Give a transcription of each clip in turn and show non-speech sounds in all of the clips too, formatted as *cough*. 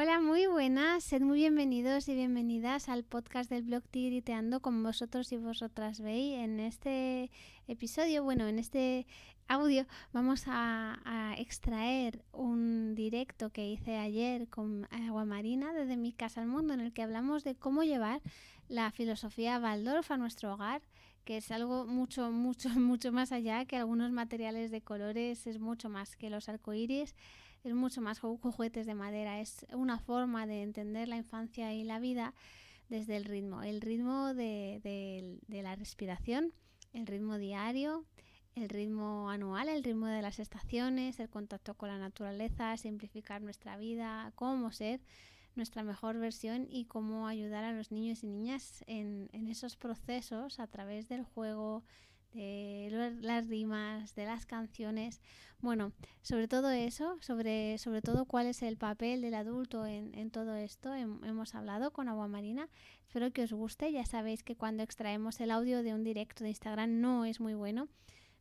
Hola, muy buenas. Sed muy bienvenidos y bienvenidas al podcast del blog Tigriteando como vosotros y vosotras veis. En este episodio, bueno, en este audio vamos a, extraer un directo que hice ayer con Agua Marina desde mi casa al mundo en el que hablamos de cómo llevar la filosofía Waldorf a nuestro hogar que es algo mucho, mucho, *laughs* mucho más allá que algunos materiales de colores, es mucho más que los arcoíris, es mucho más juguetes de madera, es una forma de entender la infancia y la vida desde el ritmo, el ritmo de, de la respiración, el ritmo diario, el ritmo anual, el ritmo de las estaciones, el contacto con la naturaleza, simplificar nuestra vida, cómo ser nuestra mejor versión y cómo ayudar a los niños y niñas en, esos procesos a través del juego, de las rimas, de las canciones. Bueno, sobre todo eso, sobre, sobre todo cuál es el papel del adulto en, todo esto, hemos hablado con Agua Marina. Espero que os guste. Ya sabéis que cuando extraemos el audio de un directo de Instagram no es muy bueno.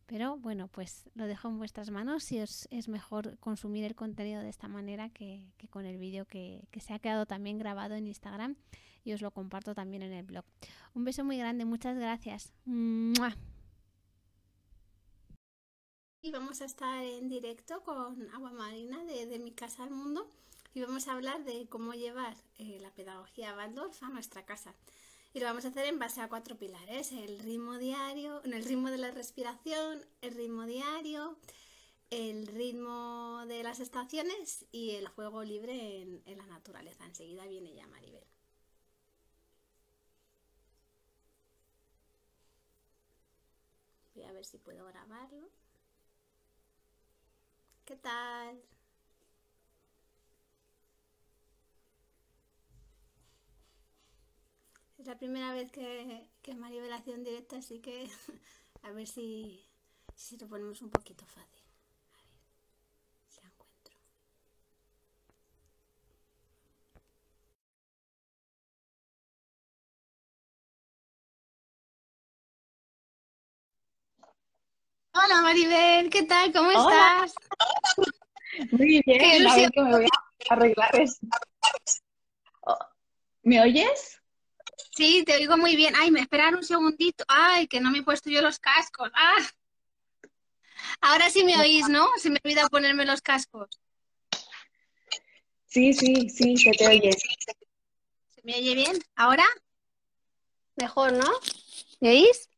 Pero bueno, pues lo dejo en vuestras manos si os es mejor consumir el contenido de esta manera que, con el vídeo que, se ha quedado también grabado en Instagram y os lo comparto también en el blog. Un beso muy grande, muchas gracias. Y vamos a estar en directo con Agua Marina de, Mi Casa al Mundo y vamos a hablar de cómo llevar eh, la pedagogía Waldorf a nuestra casa. Y lo vamos a hacer en base a cuatro pilares, el ritmo diario, el ritmo de la respiración, el ritmo diario, el ritmo de las estaciones y el juego libre en, en la naturaleza. Enseguida viene ya Maribel. Voy a ver si puedo grabarlo. ¿Qué tal? Es la primera vez que, que Maribel hace un directo, así que *laughs* a ver si, si lo ponemos un poquito fácil. A ver si la encuentro. Hola Maribel, ¿qué tal? ¿Cómo estás? Muy bien, ver que me voy a arreglar esto. ¿Me oyes? Sí, te oigo muy bien. Ay, me esperan un segundito. Ay, que no me he puesto yo los cascos. Ah. Ahora sí me oís, ¿no? Se me olvida ponerme los cascos. Sí, sí, sí, se te oye. ¿Se me oye bien? ¿Ahora? Mejor, ¿no? ¿Me oís?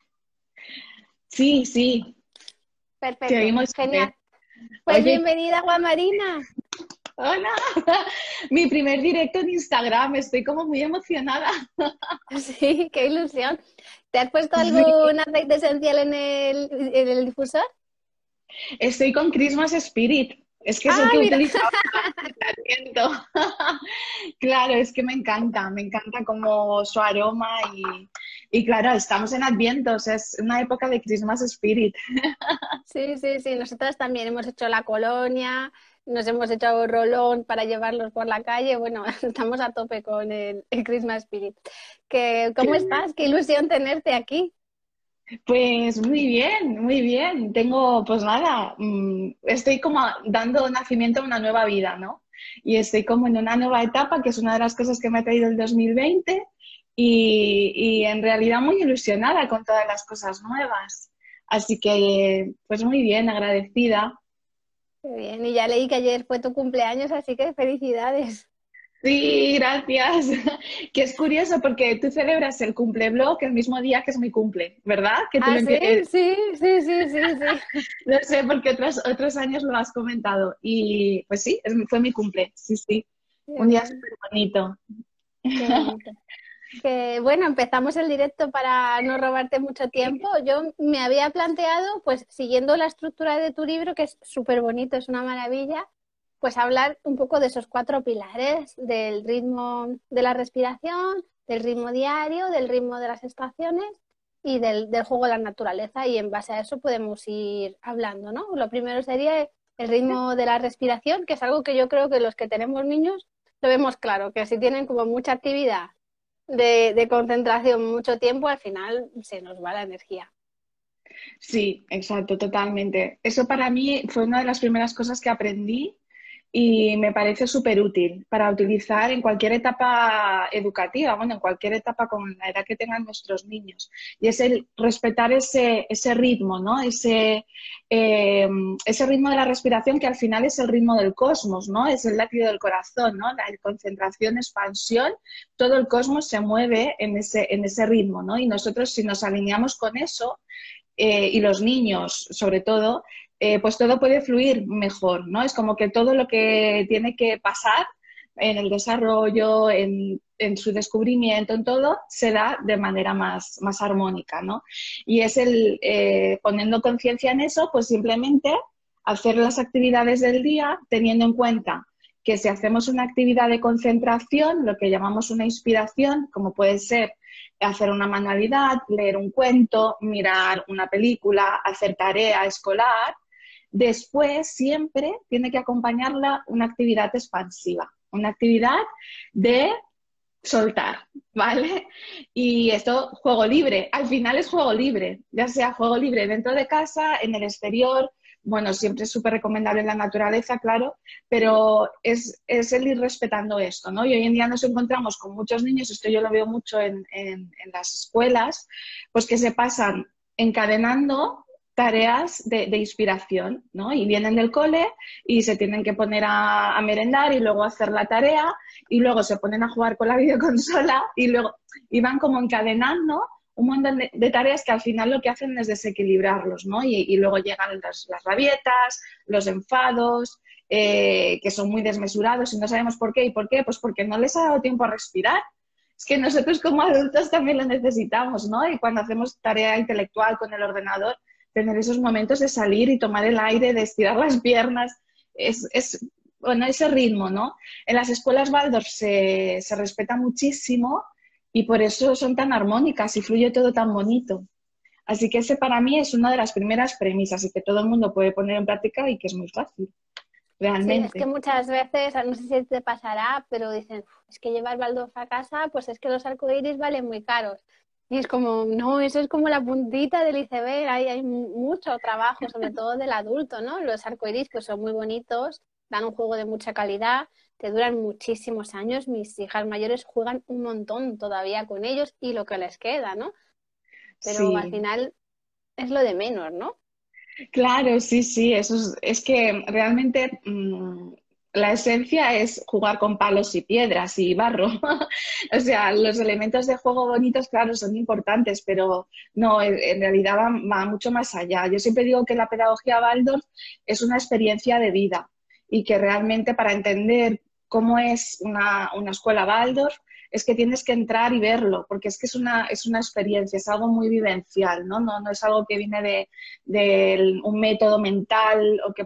Sí, sí. Perfecto. Genial. Pues bienvenida, Juan Marina. Hola, *laughs* mi primer directo en Instagram, estoy como muy emocionada. *laughs* Sí, qué ilusión. ¿Te has puesto algún aceite esencial en el, en el difusor? Estoy con Christmas Spirit. Es que es el que utilizaba *laughs* claro, es que me encanta, me encanta como su aroma y, y, claro, estamos en Adviento, es una época de Christmas Spirit. *laughs* sí, sí, sí, nosotras también hemos hecho la colonia, nos hemos echado rolón para llevarlos por la calle. Bueno, *laughs* estamos a tope con el, Christmas Spirit. Que, ¿Cómo estás? Qué ilusión tenerte aquí. Pues muy bien, muy bien. Tengo, pues nada, mm, estoy como dando nacimiento a una nueva vida, ¿no? Y estoy como en una nueva etapa, que es una de las cosas que me ha traído el 2020 y, y en realidad muy ilusionada con todas las cosas nuevas. Así que, pues muy bien, agradecida Qué bien, y ya leí que ayer fue tu cumpleaños, así que felicidades. Sí, gracias. *laughs* Que es curioso porque tú celebras el cumpleblog el mismo día que es mi cumple, ¿verdad? Que ah, sí? sí, sí, sí, sí, *laughs* no sé, porque otros, otros años lo has comentado. Y pues sí, fue mi cumple, sí, sí. Un día súper bonito. Qué bonito *laughs* bueno, empezamos el directo para no robarte mucho tiempo. Yo me había planteado, pues siguiendo la estructura de tu libro, que es súper bonito, es una maravilla, pues hablar un poco de esos cuatro pilares, del ritmo de la respiración, del ritmo diario, del ritmo de las estaciones y del, del juego de la naturaleza. Y en base a eso podemos ir hablando, ¿no? Lo primero sería el ritmo de la respiración, que es algo que yo creo que los que tenemos niños lo vemos claro, que si tienen como mucha actividad de, concentración mucho tiempo, al final se nos va la energía. Sí, exacto, totalmente. Eso para mí fue una de las primeras cosas que aprendí y me parece súper útil para utilizar en cualquier etapa educativa, bueno, en cualquier etapa con la edad que tengan nuestros niños. Y es el respetar ese, ese ritmo, ¿no? Ese, eh, ese ritmo de la respiración que al final es el ritmo del cosmos, ¿no? Es el latido del corazón, ¿no? La concentración, expansión, todo el cosmos se mueve en ese, en ese ritmo, ¿no? Y nosotros si nos alineamos con eso, eh, y los niños sobre todo, eh, pues todo puede fluir mejor, ¿no? Es como que todo lo que tiene que pasar en el desarrollo, en, su descubrimiento, en todo, se da de manera más, más armónica, ¿no? Y es el, eh, poniendo conciencia en eso, pues simplemente hacer las actividades del día teniendo en cuenta que si hacemos una actividad de concentración, lo que llamamos una inspiración, como puede ser hacer una manualidad, leer un cuento, mirar una película, hacer tarea escolar, Después, siempre tiene que acompañarla una actividad expansiva, una actividad de soltar, ¿vale? Y esto, juego libre, al final es juego libre, ya sea juego libre dentro de casa, en el exterior, bueno, siempre es súper recomendable en la naturaleza, claro, pero es, el ir respetando esto, ¿no? Y hoy en día nos encontramos con muchos niños, esto yo lo veo mucho en, en las escuelas, pues que se pasan encadenando tareas de, inspiración, ¿no? Y vienen del cole y se tienen que poner a, merendar y luego hacer la tarea y luego se ponen a jugar con la *laughs* videoconsola y luego y van como encadenando un montón de, tareas que al final lo que hacen es desequilibrarlos, ¿no? Y, luego llegan las, rabietas, los enfados, eh, que son muy desmesurados y no sabemos por qué. ¿Y por qué? Pues porque no les ha dado tiempo a respirar. Es que nosotros como adultos también lo necesitamos, ¿no? Y cuando hacemos tarea intelectual con el ordenador, tener esos momentos de salir y tomar el aire, de estirar las piernas, es, es bueno, ese ritmo, ¿no? En las escuelas Waldorf se, se respeta muchísimo y por eso son tan armónicas y fluye todo tan bonito. Así que ese para mí es una de las primeras premisas y que todo el mundo puede poner en práctica y que es muy fácil. Realmente. es que muchas veces, no sé si te pasará, pero dicen, es que llevar Waldorf a casa, pues es que los arcoíris valen muy caros. Y es como, no, eso es como la puntita del iceberg, hay, hay mucho trabajo, sobre todo del adulto, ¿no? Los arcoíris pues son muy bonitos, dan un juego de mucha calidad, te duran muchísimos años, mis hijas mayores juegan un montón todavía con ellos y lo que les queda, ¿no? Pero al final es lo de menos, ¿no? Claro, sí, sí, eso es, es que realmente mm, la esencia es jugar con palos y piedras y barro. *laughs* o sea, los elementos de juego bonitos, claro, son importantes, pero no, en realidad va, mucho más allá. Yo siempre digo que la pedagogía Waldorf es una experiencia de vida y que realmente para entender cómo es una, una escuela Waldorf es que tienes que entrar y verlo, porque es que es una, es una experiencia, es algo muy vivencial, ¿no? No, no es algo que viene de, de un método mental o que,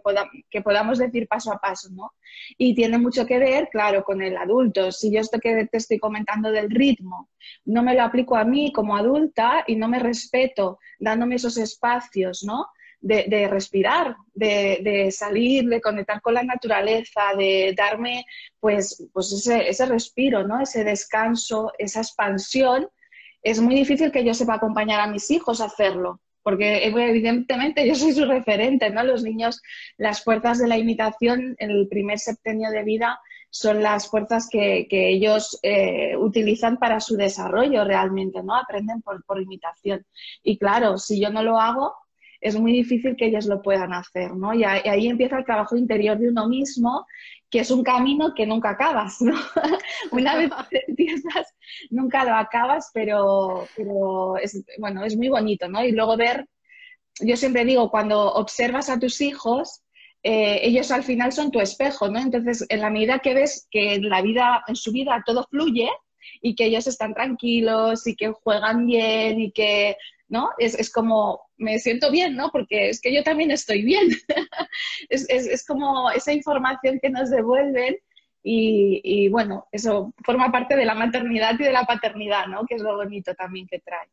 que podamos decir paso a paso, ¿no? Y tiene mucho que ver, claro, con el adulto. Si yo esto que te estoy comentando del ritmo no me lo aplico a mí como adulta y no me respeto dándome esos espacios, ¿no? De, respirar, de, salir, de conectar con la naturaleza, de darme pues, pues ese, ese respiro, ¿no? ese descanso, esa expansión, es muy difícil que yo sepa acompañar a mis hijos a hacerlo, porque evidentemente yo soy su referente, ¿no? Los niños, las fuerzas de la imitación en el primer septenio de vida son las fuerzas que, ellos eh, utilizan para su desarrollo realmente, ¿no? Aprenden por, por imitación. Y claro, si yo no lo hago, es muy difícil que ellos lo puedan hacer, ¿no? Y ahí empieza el trabajo interior de uno mismo, que es un camino que nunca acabas, ¿no? *laughs* Una vez que *laughs* empiezas, nunca lo acabas, pero, pero es, bueno, es muy bonito, ¿no? Y luego ver, yo siempre digo, cuando observas a tus hijos, eh, ellos al final son tu espejo, ¿no? Entonces, en la medida que ves que en la vida, en su vida todo fluye y que ellos están tranquilos y que juegan bien y que ¿no? Es, es, como, me siento bien, ¿no? Porque es que yo también estoy bien. *laughs* es, es, es, como esa información que nos devuelven y, y, bueno, eso forma parte de la maternidad y de la paternidad, ¿no? Que es lo bonito también que trae.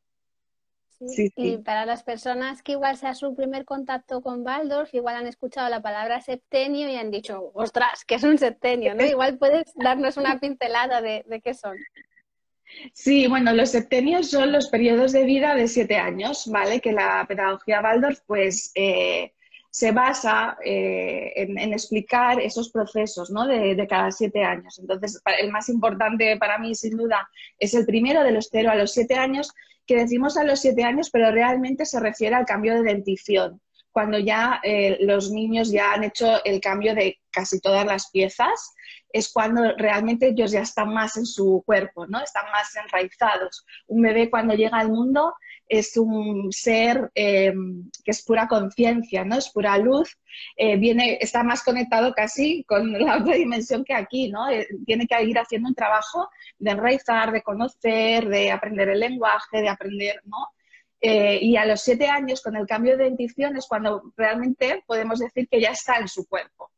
Sí, Y para las personas que igual sea su primer contacto con Waldorf, igual han escuchado la palabra septenio y han dicho, ostras, ¿qué es un septenio? ¿no? igual puedes darnos una pincelada de, de qué son. Sí, bueno, los septenios son los periodos de vida de siete años, ¿vale? Que la pedagogía Waldorf, pues, eh, se basa eh, en, explicar esos procesos ¿no? de, cada siete años. Entonces, el más importante para mí, sin duda, es el primero de los cero a los siete años, que decimos a los siete años, pero realmente se refiere al cambio de dentición, cuando ya eh, los niños ya han hecho el cambio de casi todas las piezas, es cuando realmente ellos ya están más en su cuerpo, ¿no? Están más enraizados. Un bebé cuando llega al mundo es un ser eh, que es pura conciencia, ¿no? Es pura luz, eh, viene, está más conectado casi con la otra dimensión que aquí, ¿no? Eh, tiene que ir haciendo un trabajo de enraizar, de conocer, de aprender el lenguaje, de aprender, ¿no? y a los siete años, con el cambio de dentición, es cuando realmente podemos decir que ya está en su cuerpo.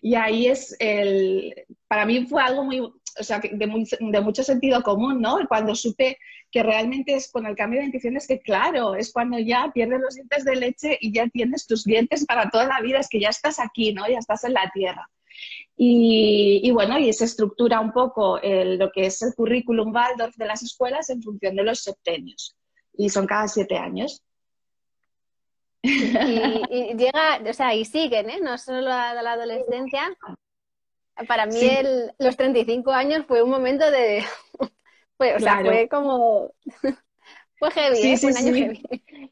Y ahí es el, para mí fue algo muy, o sea, de, mucho sentido común, ¿no? Cuando supe que realmente es con el cambio de dentición que, claro, es cuando ya pierdes los dientes de leche y ya tienes tus dientes para toda la vida, es que ya estás aquí, ¿no? Ya estás en la tierra. Y, bueno, y se estructura un poco lo que es el currículum Waldorf de las escuelas en función de los septenios. Y son cada siete años. Y, llega, o sea, y siguen, ¿eh? No solo la, la adolescencia. Para mí el, los 35 años fue un momento de *laughs* o sea, fue como... fue heavy, sí, ¿eh? fue un año heavy.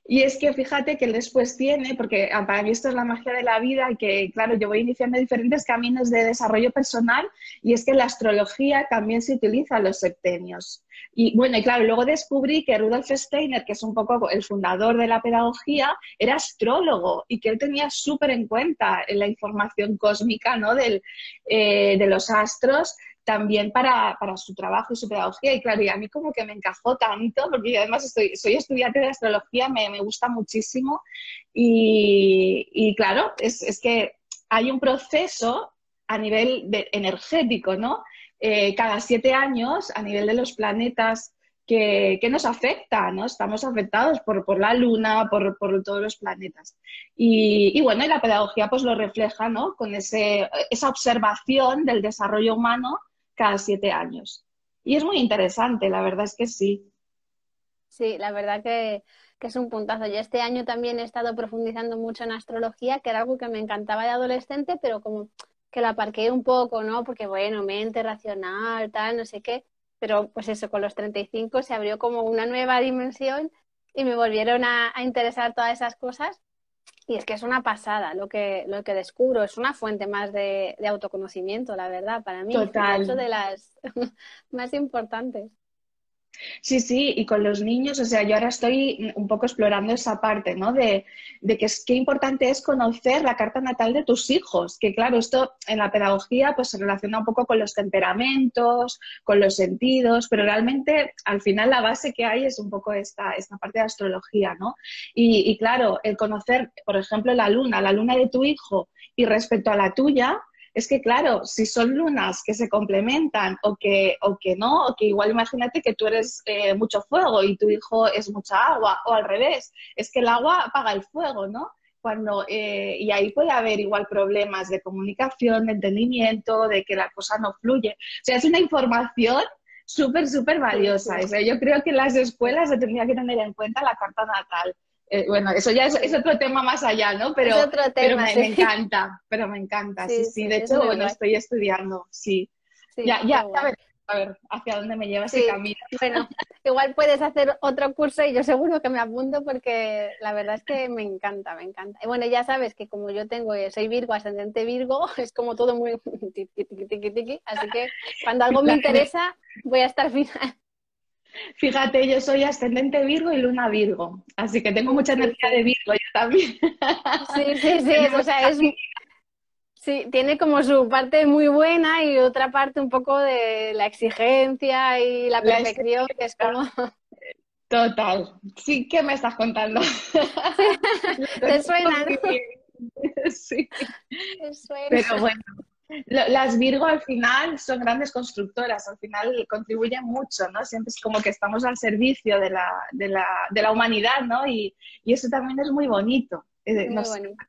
Y es que fíjate que después tiene, porque ah, para mí esto es la magia de la vida que, claro, yo voy iniciando diferentes caminos de desarrollo personal y es que la astrología también se utiliza en los septenios. Y bueno, y claro, luego descubrí que Rudolf Steiner, que es un poco el fundador de la pedagogía, era astrólogo y que él tenía súper en cuenta la información cósmica ¿no? Del, eh, de los astros también para, su trabajo y su pedagogía. Y claro, y a mí como que me encajó tanto, porque yo además estoy, soy estudiante de astrología, me, gusta muchísimo. Y, claro, es, que hay un proceso a nivel energético, ¿no? Eh, cada siete años, a nivel de los planetas, que, nos afecta, ¿no? Estamos afectados por, la luna, por, todos los planetas. Y, bueno, y la pedagogía pues lo refleja, ¿no? Con ese, esa observación del desarrollo humano cada siete años. Y es muy interesante, la verdad es que sí. Sí, la verdad que, es un puntazo. Yo este año también he estado profundizando mucho en astrología, que era algo que me encantaba de adolescente, pero como que lo aparqué un poco, ¿no? Porque bueno, mente racional, tal, no sé qué. Pero pues eso, con los 35 se abrió como una nueva dimensión y me volvieron a interesar todas esas cosas. Y es que es una pasada lo que, lo que descubro, es una fuente más de, de autoconocimiento, la verdad, para mí. Total. Es una de las *laughs* más importantes. Sí, sí, y con los niños, o sea, yo ahora estoy un poco explorando esa parte, ¿no? De, que es, qué importante es conocer la carta natal de tus hijos, que claro, esto en la pedagogía pues se relaciona un poco con los temperamentos, con los sentidos, pero realmente al final la base que hay es un poco esta, esta parte de astrología, ¿no? Y, y claro, el conocer, por ejemplo, la luna, la luna de tu hijo y respecto a la tuya, es que, claro, si son lunas que se complementan o que, o que no, o que igual imagínate que tú eres eh, mucho fuego y tu hijo es mucha agua, o al revés, es que el agua apaga el fuego, ¿no? Cuando, eh, y ahí puede haber igual problemas de comunicación, de entendimiento, de que la cosa no fluye. O sea, es una información súper, súper valiosa. yo creo que las escuelas se tendría que tener en cuenta la carta natal. Eh, bueno, eso ya es, otro tema más allá, ¿no? Pero, pero me, encanta, pero me encanta, sí, sí. de hecho, bueno, estoy estudiando, sí. ya, ya, a ver, a ver, hacia dónde me lleva ese camino. *laughs* Bueno, igual puedes hacer otro curso y yo seguro que me apunto porque la verdad es que me encanta, me encanta. Y bueno, ya sabes que como yo tengo, eh, soy Virgo, ascendente Virgo, *laughs* es como todo muy *laughs* así que cuando algo me interesa voy a estar final. Fíjate, yo soy ascendente Virgo y luna Virgo, así que tengo mucha energía de Virgo yo también. Sí, sí, sí, o sea, es, sí, tiene como su parte muy buena y otra parte un poco de la exigencia y la perfección, que es como... Total. Sí, ¿qué me estás contando? *laughs* ¿Te suena? Sí. Pero bueno, las Virgo al final son grandes constructoras, al final contribuyen mucho, ¿no? Siempre es como que estamos al servicio de la, de la, de la humanidad, ¿no? Y, y, eso también es muy bonito. Eh, muy bonito.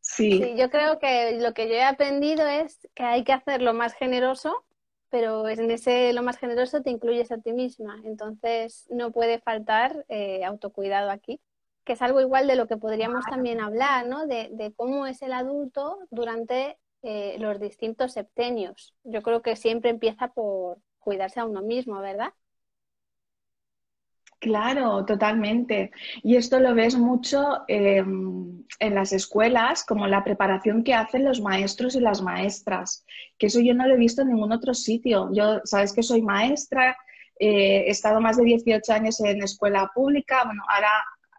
Sí. yo creo que lo que yo he aprendido es que hay que hacer lo más generoso, pero en ese lo más generoso te incluyes a ti misma. Entonces no puede faltar eh, autocuidado aquí. que es algo igual de lo que podríamos también hablar, ¿no? De, cómo es el adulto durante eh, los distintos septenios. Yo creo que siempre empieza por cuidarse a uno mismo, ¿verdad? Claro, totalmente. Y esto lo ves mucho em, en las escuelas, como la preparación que hacen los maestros y las maestras, que eso yo no lo he visto en ningún otro sitio. Yo, sabes que soy maestra, eh, he estado más de 18 años en escuela pública, bueno, ahora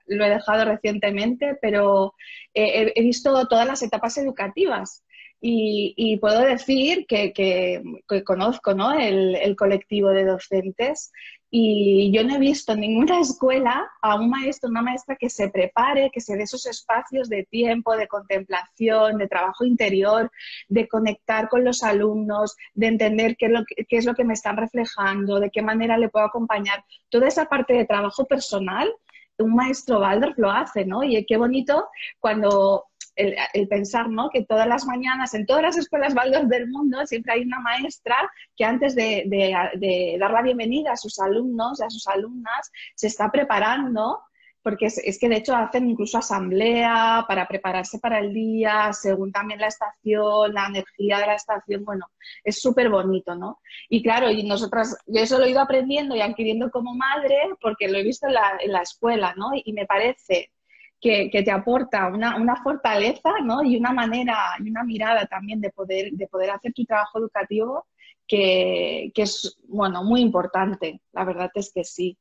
lo he dejado recientemente, pero he, visto todas las etapas educativas. Y, puedo decir que, conozco ¿no? el, colectivo de docentes y yo no he visto en ninguna *laughs* escuela a un maestro, una maestra que se prepare, que se dé esos espacios de tiempo, de contemplación, de trabajo interior, de conectar con los alumnos, de entender qué es lo que, qué es lo que me están reflejando, de qué manera le puedo acompañar. Toda esa parte de trabajo personal, un maestro Waldorf lo hace, ¿no? Y qué bonito cuando el, pensar ¿no? que todas las mañanas en todas las escuelas Waldorf del mundo siempre hay una maestra que antes de, dar la bienvenida a sus alumnos, a sus alumnas, se está preparando porque es, que de hecho hacen incluso asamblea para prepararse para el día, según también la estación, la energía de la estación, bueno, es súper bonito, ¿no? Y claro, y nosotras, yo eso lo he ido aprendiendo y adquiriendo como madre porque lo he visto en la escuela, ¿no? Y me parece que, te aporta una, fortaleza ¿no? y una manera y una mirada también de poder, de poder hacer tu trabajo educativo que, es bueno, muy importante. La verdad es que sí.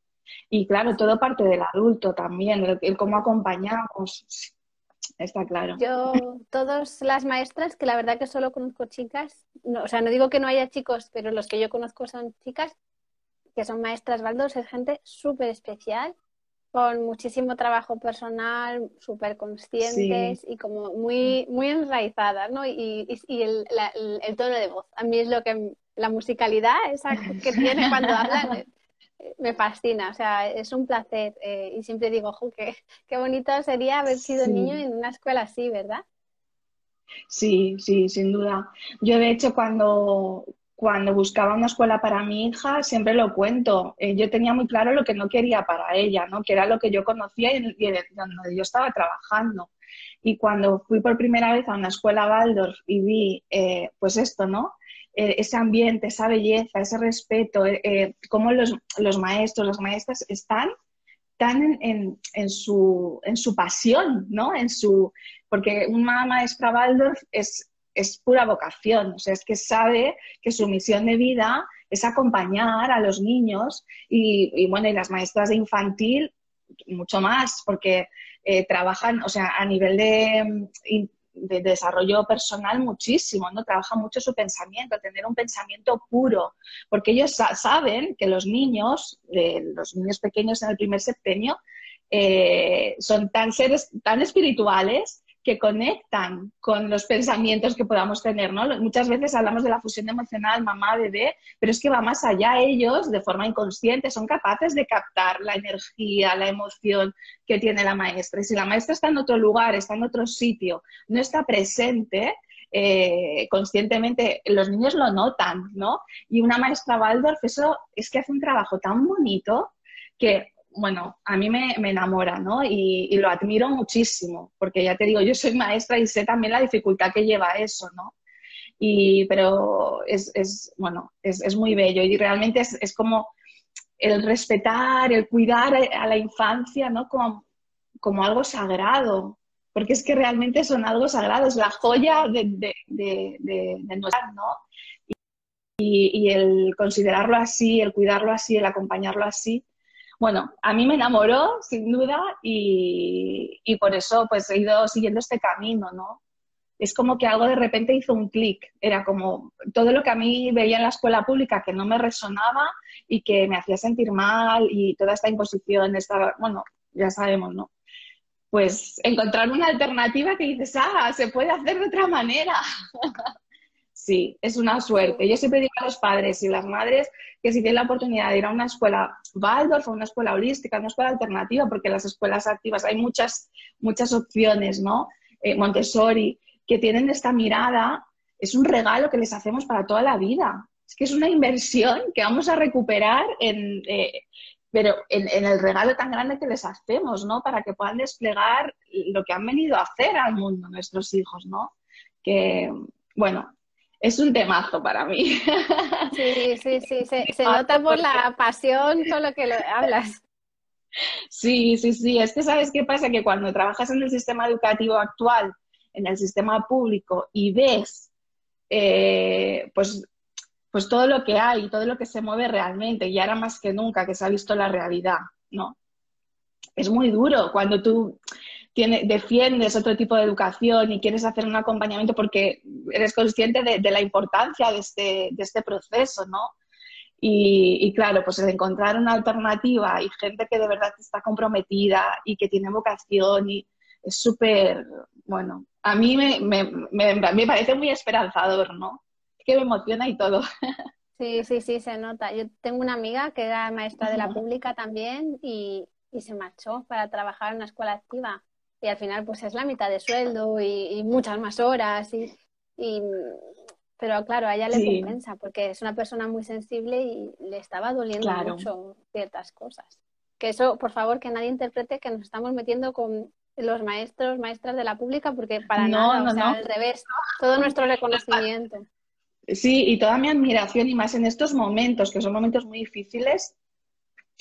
Y claro, todo parte del adulto también, el, cómo acompañamos. Está claro. Yo, todas las maestras, que la verdad que solo conozco chicas, o sea, no digo que no haya chicos, pero los que yo conozco son chicas, que son maestras Baldos, es gente súper especial con muchísimo trabajo personal, súper conscientes y como muy, muy enraizadas, ¿no? Y, y, el, el, tono de voz. A mí es lo que, la musicalidad esa que tiene cuando *laughs* hablan, eh, me fascina, o sea, es un placer. Eh, y siempre digo, ojo, qué, qué bonito sería haber sido niño en una escuela así, ¿verdad? Sí, sí, sin duda. Yo de hecho cuando, cuando buscaba una escuela para mi hija, siempre lo cuento. Eh, yo tenía muy claro lo que no quería para ella, ¿no? que era lo que yo conocía y, donde yo estaba trabajando. Y cuando fui por primera vez a una escuela Waldorf y vi, eh, pues esto, ¿no? Eh, ese ambiente, esa belleza, ese respeto, cómo los, los, maestros, las maestras están tan en, en, su, en su pasión, ¿no? En su, porque una maestra Waldorf es es pura vocación, o sea, es que sabe que su misión de vida es acompañar a los niños y, bueno, y las maestras de infantil mucho más, porque eh, trabajan, o sea, a nivel de, de, desarrollo personal muchísimo, ¿no? Trabajan mucho su pensamiento, tener un pensamiento puro, porque ellos saben que los niños, los niños pequeños en el primer septenio, eh, son tan seres tan espirituales que conectan con los pensamientos que podamos tener, ¿no? Muchas veces hablamos de la fusión emocional mamá-bebé, pero es que va más allá. Ellos, de forma inconsciente, son capaces de captar la energía, la emoción que tiene la maestra. Si la maestra está en otro lugar, está en otro sitio, no está presente, eh, conscientemente los niños lo notan, ¿no? Y una maestra Waldorf, eso es que hace un trabajo tan bonito que bueno, a mí me, enamora, ¿no? Y, lo admiro muchísimo, porque ya te digo, yo soy maestra y sé también la dificultad que lleva eso, ¿no? Y, pero es, bueno, es, muy bello y realmente es, como el respetar, el cuidar a la infancia, ¿no? Como, como algo sagrado, porque es que realmente son algo sagrado, es la joya de, de, de, nuestra, ¿no? Y, y el considerarlo así, el cuidarlo así, el acompañarlo así, bueno, a mí me enamoró, sin duda, y, por eso pues he ido siguiendo este camino, ¿no? Es como que algo de repente hizo un clic. Era como todo lo que a mí veía en la escuela pública que no me resonaba y que me hacía sentir mal y toda esta imposición, esta, bueno, ya sabemos, ¿no? Pues encontrar una alternativa que dices, ah, se puede hacer de otra manera. *laughs* Sí, es una suerte. Yo siempre digo a los padres y las madres que si tienen la oportunidad de ir a una escuela Waldorf o una escuela holística, una escuela alternativa, porque en las escuelas activas hay muchas, muchas opciones, ¿no? Eh, Montessori, que tienen esta mirada, es un regalo que les hacemos para toda la vida. Es que es una inversión que vamos a recuperar en, eh, pero en, el regalo tan grande que les hacemos, ¿no? Para que puedan desplegar lo que han venido a hacer al mundo nuestros hijos, ¿no? Que, bueno, es un temazo para mí. Sí, sí, sí, se, *laughs* nota por la pasión con lo que lo hablas. Sí, sí, sí, es que sabes qué pasa, que cuando trabajas en el sistema educativo actual, en el sistema público, y ves eh, pues pues todo lo que hay, todo lo que se mueve realmente, y ahora más que nunca que se ha visto la realidad, ¿no? Es muy duro cuando tú defiendes otro tipo de educación y quieres hacer un acompañamiento porque eres consciente de, la importancia de este, de este proceso, ¿no? Y, claro, pues encontrar una alternativa y gente que de verdad está comprometida y que tiene vocación y es súper, bueno, a mí me, me parece muy esperanzador, ¿no? que me emociona y todo. *laughs* Sí, sí, sí, se nota. Yo tengo una amiga que era maestra de la pública también y, se marchó para trabajar en una escuela activa. Y al final, pues es la mitad de sueldo y, muchas más horas. Y, pero claro, a ella le compensa porque es una persona muy sensible y le estaba doliendo mucho ciertas cosas. Que eso, por favor, que nadie interprete que nos estamos metiendo con los maestros, maestras de la pública, porque para nada, o sea, al revés, todo nuestro reconocimiento. Sí, y toda mi admiración, y más en estos momentos, que son momentos muy difíciles.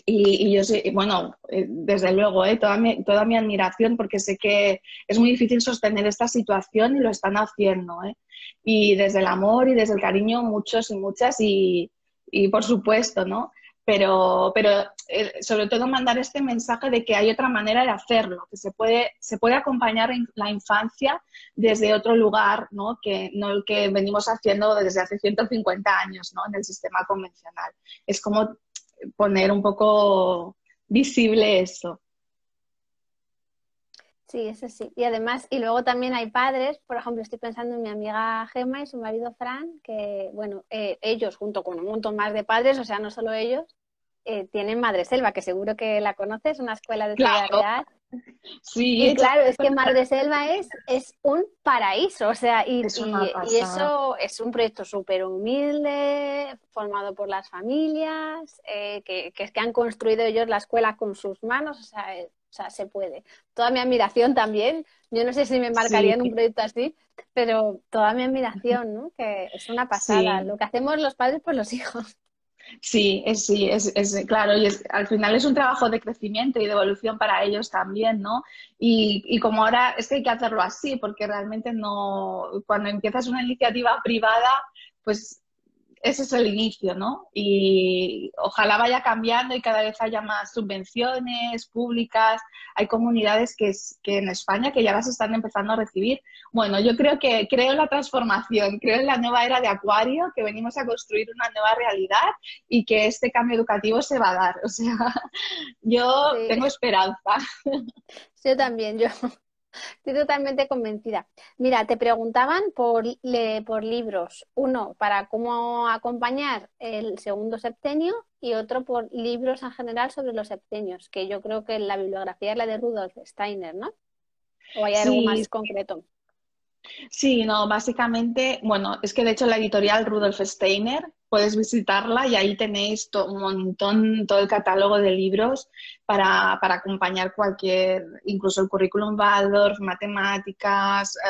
Y, yo sé, bueno, eh, desde luego, eh, toda, mi, toda mi admiración, porque sé que es muy difícil sostener esta situación y lo están haciendo. Eh. Y desde el amor y desde el cariño, muchos y muchas, y, y por supuesto, ¿no? pero, pero eh, sobre todo mandar este mensaje de que hay otra manera de hacerlo, que se puede, se puede acompañar la infancia desde otro lugar, ¿no? Que no el que venimos haciendo desde hace 150 años, ¿no? En el sistema convencional. Es como poner un poco visible eso. Sí, eso sí. Y además, y luego también hay padres, por ejemplo, estoy pensando en mi amiga Gemma y su marido Fran, que, bueno, eh, ellos junto con un montón más de padres, o sea, no solo ellos, eh, tienen Madre Selva, que seguro que la conoces, una escuela de Ciudad Real. Sí, y claro, es que Madre Selva es, es un paraíso, o sea, y, y, eso es un proyecto súper humilde, formado por las familias, eh, que, que, es que han construido ellos la escuela con sus manos, o sea, o sea, se puede. Toda mi admiración también. Yo no sé si me marcaría en un proyecto así, pero toda mi admiración, ¿no? Que es una pasada. Lo que hacemos los padres por los hijos. Sí, es, sí, es, claro, y es, al final es un trabajo de crecimiento y de evolución para ellos también, ¿no? Y, y como ahora es que hay que hacerlo así, porque realmente no, cuando empiezas una iniciativa privada, pues ese es el inicio, ¿no? Y ojalá vaya cambiando y cada vez haya más subvenciones públicas. Hay comunidades que, que en España que ya las están empezando a recibir. Bueno, yo creo que creo en la transformación, creo en la nueva era de Acuario, que venimos a construir una nueva realidad y que este cambio educativo se va a dar. *laughs* O sea, yo tengo esperanza. Yo también, yo Estoy totalmente convencida. Mira, te preguntaban por, por libros. Uno, para cómo acompañar el segundo septenio y otro por libros en general sobre los septenios, que yo creo que la bibliografía es la de Rudolf Steiner, ¿no? ¿O hay algo más concreto? Sí, no, básicamente, bueno, es que de hecho la editorial Rudolf Steiner, puedes visitarla y ahí tenéis un montón, todo el catálogo de libros para, acompañar cualquier, incluso el currículum Waldorf, matemáticas, eh,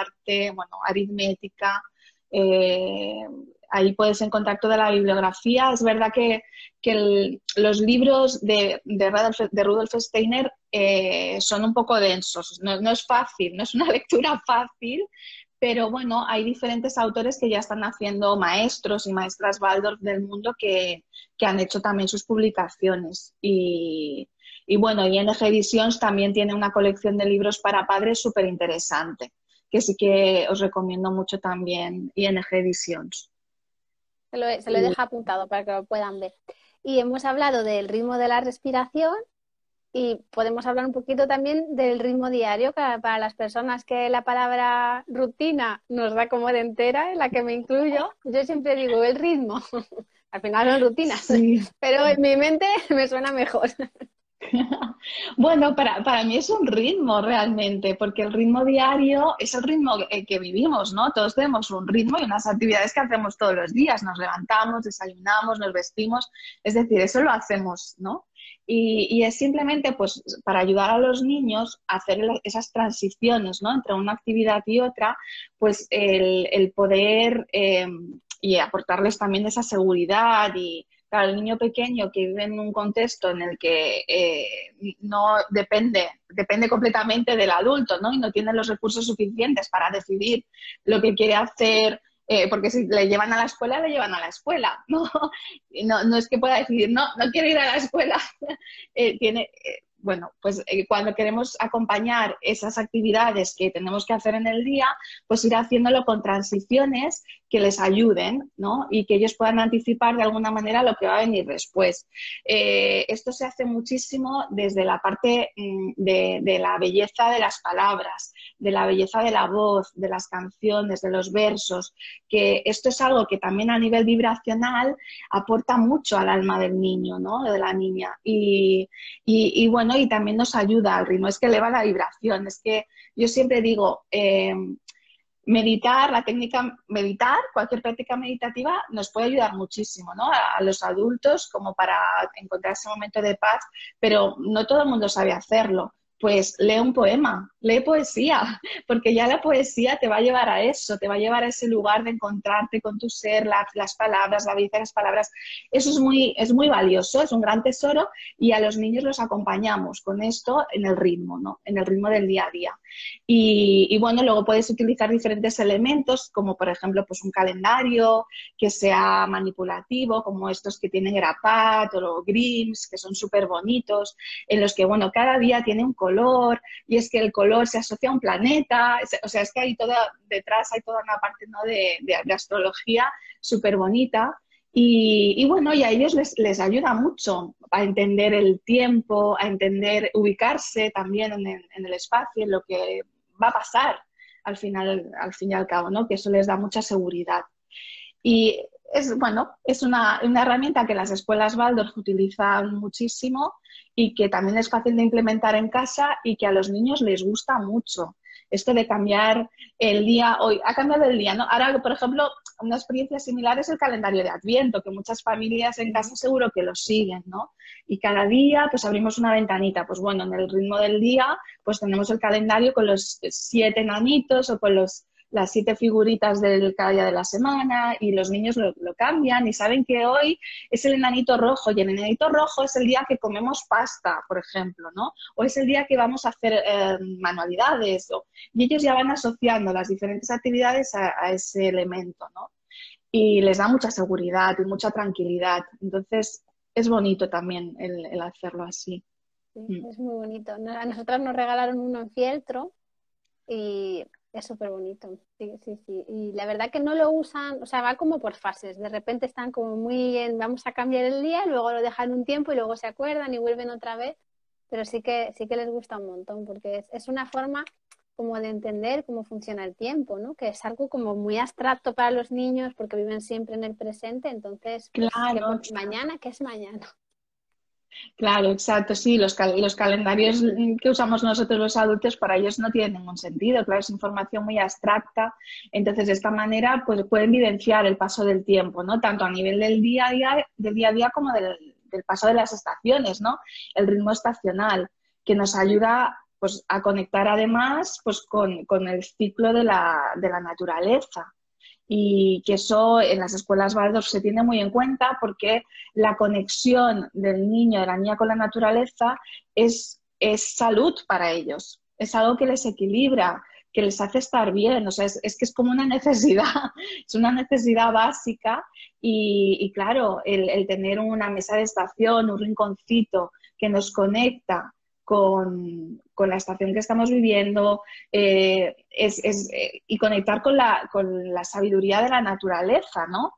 arte, bueno, aritmética. Eh, ahí puedes encontrar toda la bibliografía. Es verdad que, los libros de, de, Rudolf, Steiner eh, son un poco densos, no, es fácil, no es una *laughs* lectura fácil, pero bueno, hay diferentes autores que ya están haciendo maestros y maestras Waldorf del mundo que, han hecho también sus publicaciones. Y, y bueno, ING Editions también tiene una colección de libros para padres súper interesante, que sí que os recomiendo mucho también ING Editions. Se lo, se lo dejo apuntado para que lo puedan ver. Y hemos hablado del ritmo de la respiración y podemos hablar un poquito también del ritmo diario, para las personas que la palabra rutina nos da como de entera, en la que me incluyo. Yo siempre digo el ritmo. *laughs* Al final son rutinas, *laughs* pero en mi mente me suena mejor. *laughs* Bueno, para, para, mí es un ritmo realmente, porque el ritmo diario es el ritmo que vivimos, ¿no? Todos tenemos un ritmo y unas actividades que hacemos todos los días. Nos levantamos, desayunamos, nos vestimos, es decir, eso lo hacemos, ¿no? Y, es simplemente pues, para ayudar a los niños a hacer esas transiciones ¿no? entre una actividad y otra, pues el, poder eh, y aportarles también esa seguridad y, claro, el niño pequeño que vive en un contexto en el que eh, no depende, depende completamente del adulto, ¿no? Y no tiene los recursos suficientes para decidir lo que quiere hacer, eh, porque si le llevan a la escuela, le llevan a la escuela, *laughs* ¿no? No, no es que pueda decidir, no, no quiero ir a la escuela. *laughs* Eh, tiene, bueno, pues eh, cuando queremos acompañar esas actividades que tenemos que hacer en el día, pues ir haciéndolo con transiciones que les ayuden, ¿no? Y que ellos puedan anticipar de alguna manera lo que va a venir después. Eh, esto se hace muchísimo desde la parte mm, de, la belleza de las palabras, de la belleza de la voz, de las canciones, de los versos, que esto es algo que también a nivel vibracional aporta mucho al alma del niño, ¿no? De la niña. y, bueno, y también nos ayuda al ritmo, es que eleva la vibración, es que yo siempre digo, eh, meditar, la técnica, meditar, cualquier práctica meditativa nos puede ayudar muchísimo, ¿no? A, los adultos como para encontrar ese momento de paz, pero no todo el mundo sabe hacerlo. Pues lee un poema, lee poesía, porque ya la poesía te va a llevar a eso, te va a llevar a ese lugar de encontrarte con tu ser, las palabras, la belleza de las palabras. Eso es muy, es muy valioso, es un gran tesoro y a los niños los acompañamos con esto en el ritmo, ¿no? En el ritmo del día a día. Y, bueno, luego puedes utilizar diferentes elementos, como por ejemplo, pues un calendario que sea manipulativo, como estos que tienen Grapat o Grims, que son súper bonitos, en los que, bueno, cada día tiene un color y es que el color se asocia a un planeta, o sea, es que hay toda, detrás hay toda una parte de, astrología súper bonita. Y, bueno, y a ellos les, ayuda mucho a entender el tiempo, a entender, ubicarse también en el, espacio, lo que va a pasar al final, al fin y al cabo, ¿no? Que eso les da mucha seguridad. Y es, bueno, es una, una herramienta que las escuelas Waldorf utilizan muchísimo y que también es fácil de implementar en casa y que a los niños les gusta mucho. Esto de cambiar el día, hoy ha cambiado el día, ¿no? Ahora, por ejemplo, una experiencia similar es el calendario de Adviento, que muchas familias en casa seguro que lo siguen, ¿no? Y cada día, pues abrimos una ventanita. Pues bueno, en el ritmo del día, pues tenemos el calendario con los siete nanitos o con los las siete figuritas del cada día de la semana y los niños lo, cambian y saben que hoy es el enanito rojo y el enanito rojo es el día que comemos pasta, por ejemplo, ¿no? O es el día que vamos a hacer eh, manualidades y ellos ya van asociando las diferentes actividades a, ese elemento, ¿no? Y les da mucha seguridad y mucha tranquilidad. Entonces, es bonito también el, hacerlo así. Mm. Es muy bonito. A nosotras nos regalaron uno en fieltro y es súper bonito, sí, sí, sí. Y la verdad que no lo usan, o sea, va como por fases. De repente están como muy en, vamos a cambiar el día, luego lo dejan un tiempo y luego se acuerdan y vuelven otra vez. Pero sí que, sí que les gusta un montón, porque es, es una forma como de entender cómo funciona el tiempo, ¿no? Que es algo como muy abstracto para los niños porque viven siempre en el presente, entonces, pues, claro, mañana, ¿qué es mañana? Claro, exacto, sí, los, los, calendarios que usamos nosotros los adultos para ellos no tienen ningún sentido, claro, es información muy abstracta, entonces de esta manera pues pueden vivenciar el paso del tiempo, ¿no? Tanto a nivel del día a día, del día, a día como del, paso de las estaciones, ¿no? El ritmo estacional, que nos ayuda pues a conectar además pues con, con el ciclo de la, de la naturaleza y que eso en las escuelas Waldorf se tiene muy en cuenta porque la conexión del niño, de la niña con la naturaleza es, es salud para ellos, es algo que les equilibra, que les hace estar bien, o sea, es, que es como una necesidad, *laughs* es una necesidad básica y, claro, el, el tener una mesa de estación, un rinconcito que nos conecta con, la estación que estamos viviendo eh, es, eh, y conectar con la, con la sabiduría de la naturaleza, ¿no?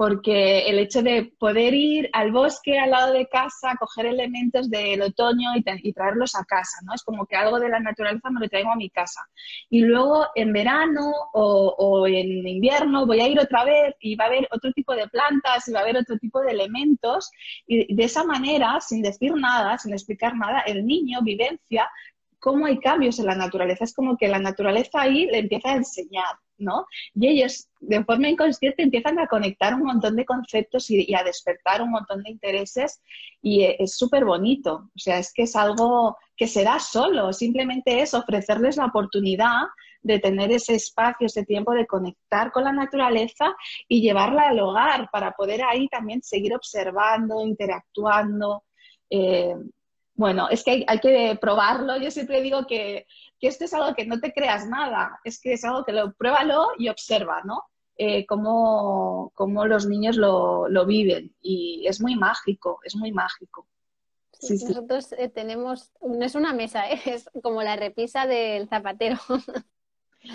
Porque el hecho de poder ir al bosque al lado de casa, coger elementos del otoño y, traerlos a casa, ¿no? Es como que algo de la naturaleza me lo traigo a mi casa. Y luego en verano o, en invierno voy a ir otra vez y va a haber otro tipo de plantas y va a haber otro tipo de elementos. Y de esa manera, sin decir nada, sin explicar nada, el niño vivencia cómo hay cambios en la naturaleza. Es como que la naturaleza ahí le empieza a enseñar ¿no? Y ellos de forma inconsciente empiezan a conectar un montón de conceptos y, a despertar un montón de intereses y e, es súper bonito. O sea, es que es algo que se da solo, simplemente es ofrecerles la oportunidad de tener ese espacio, ese tiempo de conectar con la naturaleza y llevarla al hogar para poder ahí también seguir observando, interactuando. Eh, bueno, es que hay, que probarlo. Yo siempre digo que, esto es algo que no te creas nada, es que es algo que lo pruébalo y observa, ¿no? Eh, cómo, los niños lo, viven. Y es muy mágico, es muy mágico. nosotros eh, tenemos, no es una mesa, *laughs* es como la repisa del zapatero. *laughs*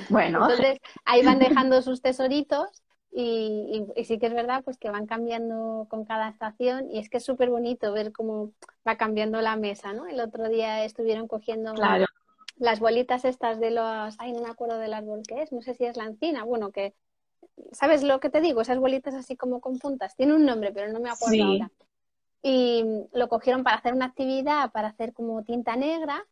Bueno. Entonces ahí van *laughs* dejando sus tesoritos y, sí que es verdad pues que van cambiando con cada estación y es que es súper bonito ver cómo va cambiando la mesa, ¿no? El otro día estuvieron cogiendo las bolitas estas de los, ay, no me acuerdo del árbol que es, no sé si es la encina, bueno, que, ¿sabes lo que te digo? Esas bolitas así como con puntas, tiene un nombre, pero no me acuerdo ahora. Y lo cogieron para hacer una actividad, para hacer como tinta negra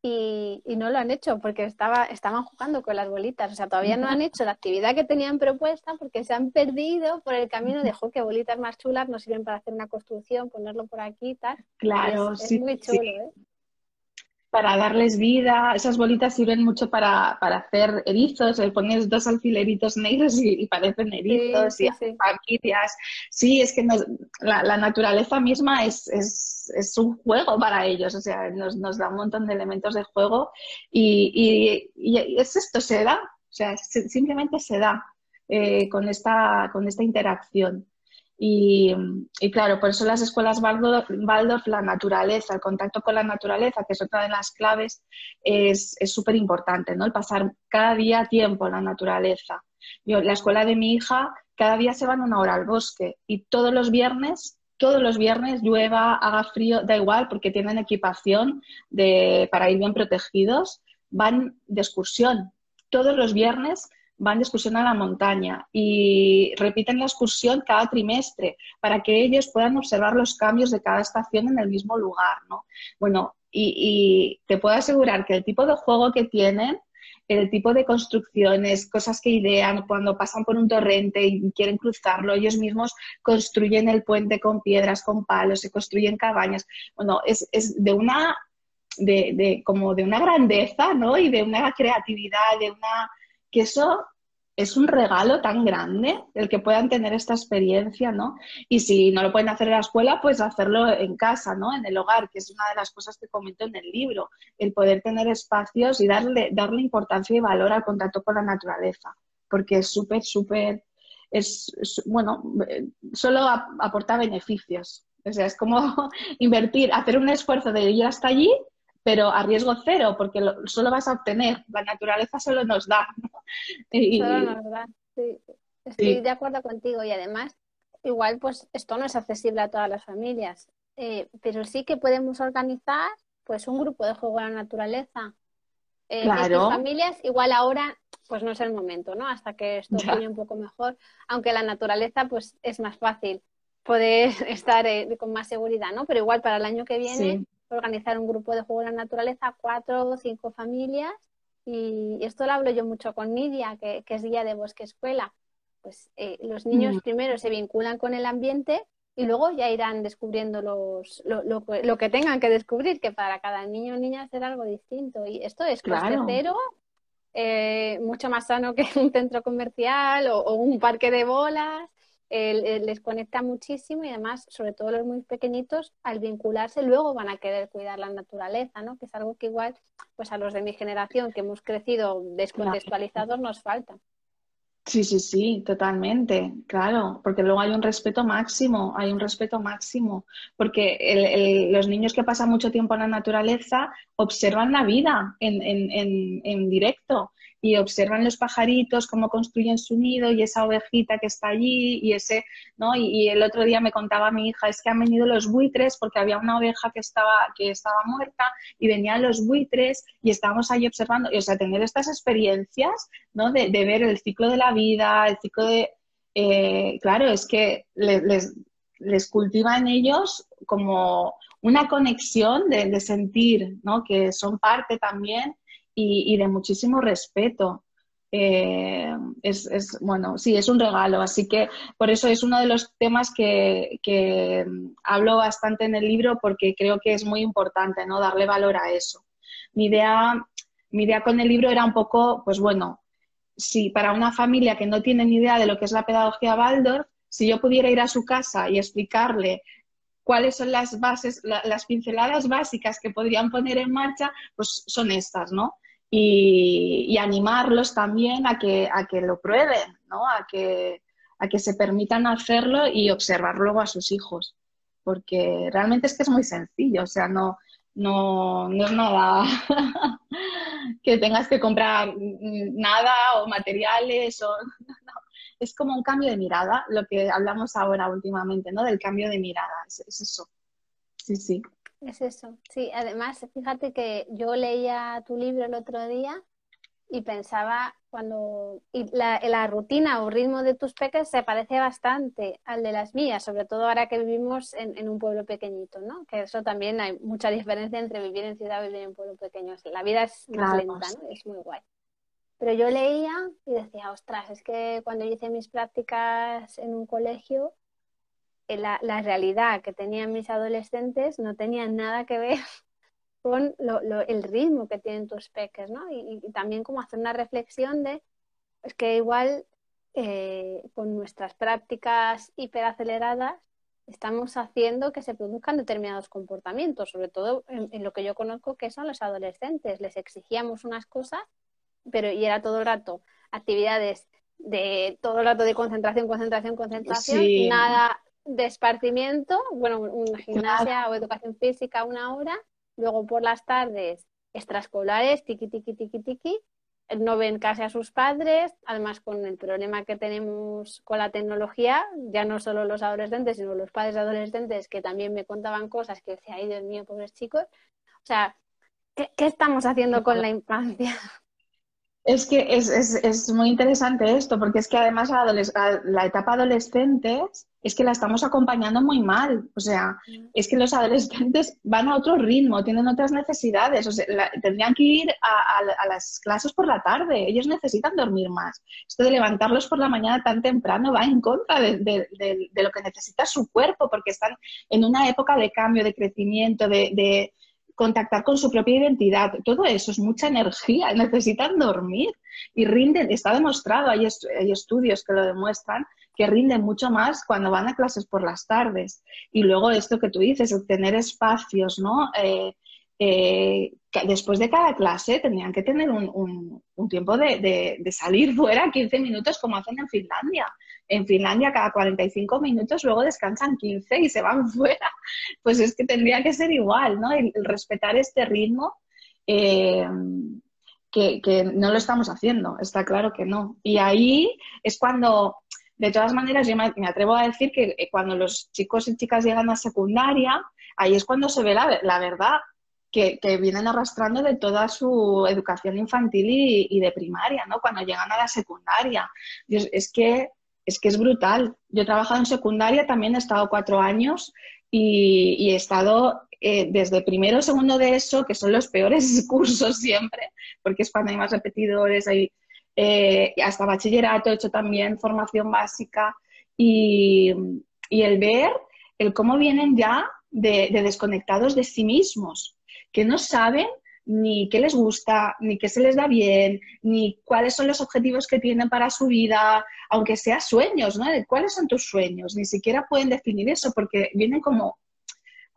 y, no lo han hecho porque estaba, estaban jugando con las bolitas. O sea, todavía no han hecho la actividad que tenían propuesta porque se han perdido por el camino de, que bolitas más chulas nos sirven para hacer una construcción, ponerlo por aquí y tal. Claro, es, sí. Es muy chulo, ¿eh? Para darles vida. Esas bolitas sirven mucho para, hacer erizos, le pones dos alfileritos negros y, parecen erizos y sí. Sí, es que la, naturaleza misma es, un juego para ellos, o sea, nos, da un montón de elementos de juego y, es esto, se da, o sea, simplemente se da eh, con, esta, con esta interacción. Y, claro, por eso las escuelas Waldorf, la naturaleza, el contacto con la naturaleza, que es otra de las claves, es súper importante, ¿no? El pasar cada día tiempo en la naturaleza. Yo, la escuela de mi hija, cada día se van una hora al bosque y todos los viernes, todos los viernes, llueva, haga frío, da igual, porque tienen equipación de, para ir bien protegidos, van de excursión. Todos los viernes van de excursión a la montaña y repiten la excursión cada trimestre para que ellos puedan observar los cambios de cada estación en el mismo lugar, ¿no? Bueno, y, te puedo asegurar que el tipo de juego que tienen, el tipo de construcciones, cosas que idean cuando pasan por un torrente y quieren cruzarlo, ellos mismos construyen el puente con piedras, con palos, se construyen cabañas. Bueno, es, es de una de, de, como de una grandeza, ¿no? Y de una creatividad, de una que eso es un regalo tan grande el que puedan tener esta experiencia, ¿no? Y si no lo pueden hacer en la escuela, pues hacerlo en casa, ¿no? En el hogar, que es una de las cosas que comento en el libro, el poder tener espacios y darle, darle importancia y valor al contacto con la naturaleza, porque es súper, súper, es, bueno, solo aporta beneficios. O sea, es como *laughs* invertir, hacer un esfuerzo de ir hasta allí pero a riesgo cero, porque solo vas a obtener, la naturaleza solo nos da. *laughs* Solo sí. Estoy de acuerdo contigo y además, igual pues esto no es accesible a todas las familias, eh, pero sí que podemos organizar pues un grupo de juego a la naturaleza. Eh, claro. familias, igual ahora pues no es el momento, ¿no? Hasta que esto fluya un poco mejor, aunque la naturaleza pues es más fácil poder *laughs* estar eh, con más seguridad, ¿no? Pero igual para el año que viene organizar un grupo de juego en la naturaleza, cuatro o cinco familias. Y esto lo hablo yo mucho con Nidia, que, es guía de bosque escuela. Pues eh, los niños mm. primero se vinculan con el ambiente y luego ya irán descubriendo los, lo, que tengan que descubrir, que para cada niño o niña será algo distinto. Y esto es claro. cero, eh, mucho más sano que un centro comercial o, un parque de bolas les conecta muchísimo y además, sobre todo los muy pequeñitos, al vincularse luego van a querer cuidar la naturaleza, ¿no? Que es algo que igual, pues a los de mi generación que hemos crecido descontextualizados nos falta. Sí, sí, sí, totalmente, claro, porque luego hay un respeto máximo, hay un respeto máximo, porque los niños que pasan mucho tiempo en la naturaleza observan la vida en, en, en directo y observan los pajaritos cómo construyen su nido y esa ovejita que está allí y ese, ¿no? Y, el otro día me contaba mi hija, es que han venido los buitres porque había una oveja que estaba, que estaba muerta y venían los buitres y estábamos ahí observando, y, o sea, tener estas experiencias, ¿no? De, ver el ciclo de la vida, el ciclo de... Eh, claro, es que les, les, cultiva en ellos como una conexión de, de sentir, ¿no? Que son parte también y, de muchísimo respeto. eh, es, bueno, sí, es un regalo, así que por eso es uno de los temas que, que, hablo bastante en el libro porque creo que es muy importante, ¿no? Darle valor a eso. Mi idea, mi idea con el libro era un poco, pues bueno, si para una familia que no tiene ni idea de lo que es la pedagogía Waldorf, si yo pudiera ir a su casa y explicarle cuáles son las bases, las pinceladas básicas que podrían poner en marcha, pues son estas, ¿no? Y, animarlos también a que, a que lo prueben, ¿no? A que, a que se permitan hacerlo y observar luego a sus hijos. Porque realmente es que es muy sencillo, o sea, no, no, no es nada *laughs* que tengas que comprar nada o materiales o *laughs* es como un cambio de mirada, lo que hablamos ahora últimamente, ¿no? Del cambio de mirada, es eso. Sí, sí. Es eso, sí. Además, fíjate que yo leía tu libro el otro día y pensaba cuando y la, la, rutina o ritmo de tus peques se parece bastante al de las mías, sobre todo ahora que vivimos en, un pueblo pequeñito, ¿no? Que eso también hay mucha diferencia entre vivir en ciudad y vivir en un pueblo pequeño. La vida es más lenta, ¿no? Es muy guay. Pero yo leía y decía, ostras, es que cuando hice mis prácticas en un colegio, la, la, realidad que tenían mis adolescentes no tenía nada que ver *laughs* con el ritmo que tienen tus peques, ¿no? Y, también como hacer una reflexión de, es que igual eh, con nuestras prácticas hiperaceleradas estamos haciendo que se produzcan determinados comportamientos, sobre todo en, en, lo que yo conozco que son los adolescentes. Les exigíamos unas cosas, pero y era todo el rato actividades de todo el rato de concentración, concentración, concentración, nada de esparcimiento, bueno, una gimnasia o educación física una hora, luego por las tardes extraescolares, tiki, tiki, tiki, tiki, no ven casi a sus padres, además con el problema que tenemos con la tecnología, ya no solo los adolescentes, sino los padres adolescentes que también me contaban cosas que decía, ay Dios mío, pobres chicos. O sea, ¿qué, qué estamos haciendo con la infancia? Es que es, es, es, muy interesante esto, porque es que además a la etapa adolescente es que la estamos acompañando muy mal. O sea, mm. es que los adolescentes van a otro ritmo, tienen otras necesidades. O sea, tendrían que ir a, a, las clases por la tarde. Ellos necesitan dormir más. Esto de levantarlos por la mañana tan temprano va en contra de, de, de lo que necesita su cuerpo, porque están en una época de cambio, de crecimiento, de contactar con su propia identidad. Todo eso es mucha energía, *laughs* necesitan dormir y rinden, está demostrado, hay, estudios que lo demuestran, que rinden mucho más cuando van a clases por las tardes. Y luego esto que tú dices, obtener espacios, ¿no? Eh, eh, después de cada clase tendrían que tener un, tiempo de, salir *laughs* fuera 15 minutos como hacen en Finlandia. En Finlandia cada 45 minutos luego descansan 15 y se van *laughs* fuera. Pues es que tendría que ser igual, ¿no? El, respetar este ritmo eh, que no lo estamos haciendo, está claro que no. Y ahí es cuando de todas maneras, yo me, atrevo a decir que eh, cuando los chicos y chicas llegan a secundaria, ahí es cuando se ve la, verdad que, vienen arrastrando de toda su educación infantil y, de primaria, ¿no? Cuando llegan a la secundaria. Es, que, es que es brutal. Yo he trabajado en secundaria, también he estado cuatro años y, he estado eh, desde primero, segundo de eso, que son los peores *laughs* cursos siempre, porque es cuando hay más repetidores, hay, eh, hasta bachillerato, he hecho también formación básica y, el ver el cómo vienen ya de, desconectados de sí mismos que no saben ni qué les gusta, ni qué se les da bien, ni cuáles son los objetivos que tienen para su vida, aunque sea sueños, ¿no? ¿Cuáles son tus sueños? Ni siquiera pueden definir eso porque vienen como,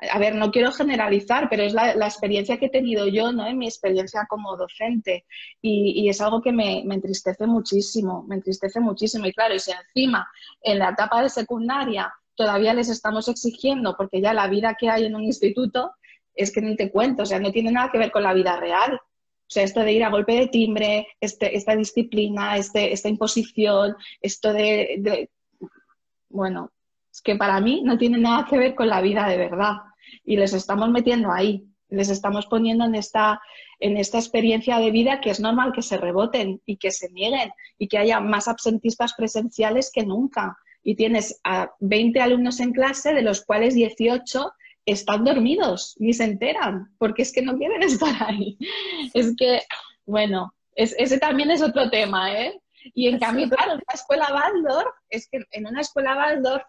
a ver, no quiero generalizar, pero es la, experiencia que he tenido yo, ¿no? En mi experiencia como docente y, es algo que me, entristece muchísimo, me entristece muchísimo. Y claro, y si encima en la etapa de secundaria todavía les estamos exigiendo, porque ya la vida que hay en un instituto es que ni te cuento, o sea, no tiene nada que ver con la vida real. O sea, esto de ir a golpe de timbre, este, esta disciplina, este, esta imposición, esto de, Bueno, es que para mí no tiene nada que ver con la vida de verdad. Y les estamos metiendo ahí, les estamos poniendo en esta, en esta experiencia de vida que es normal que se reboten y que se nieguen y que haya más absentistas presenciales que nunca. Y tienes a 20 alumnos en clase, de los cuales 18 están dormidos, ni se enteran, porque es que no quieren *laughs* estar ahí. Es que, bueno, ese también es otro tema, ¿eh? Y en cambio, claro, en la escuela Waldorf, es que en una escuela Waldorf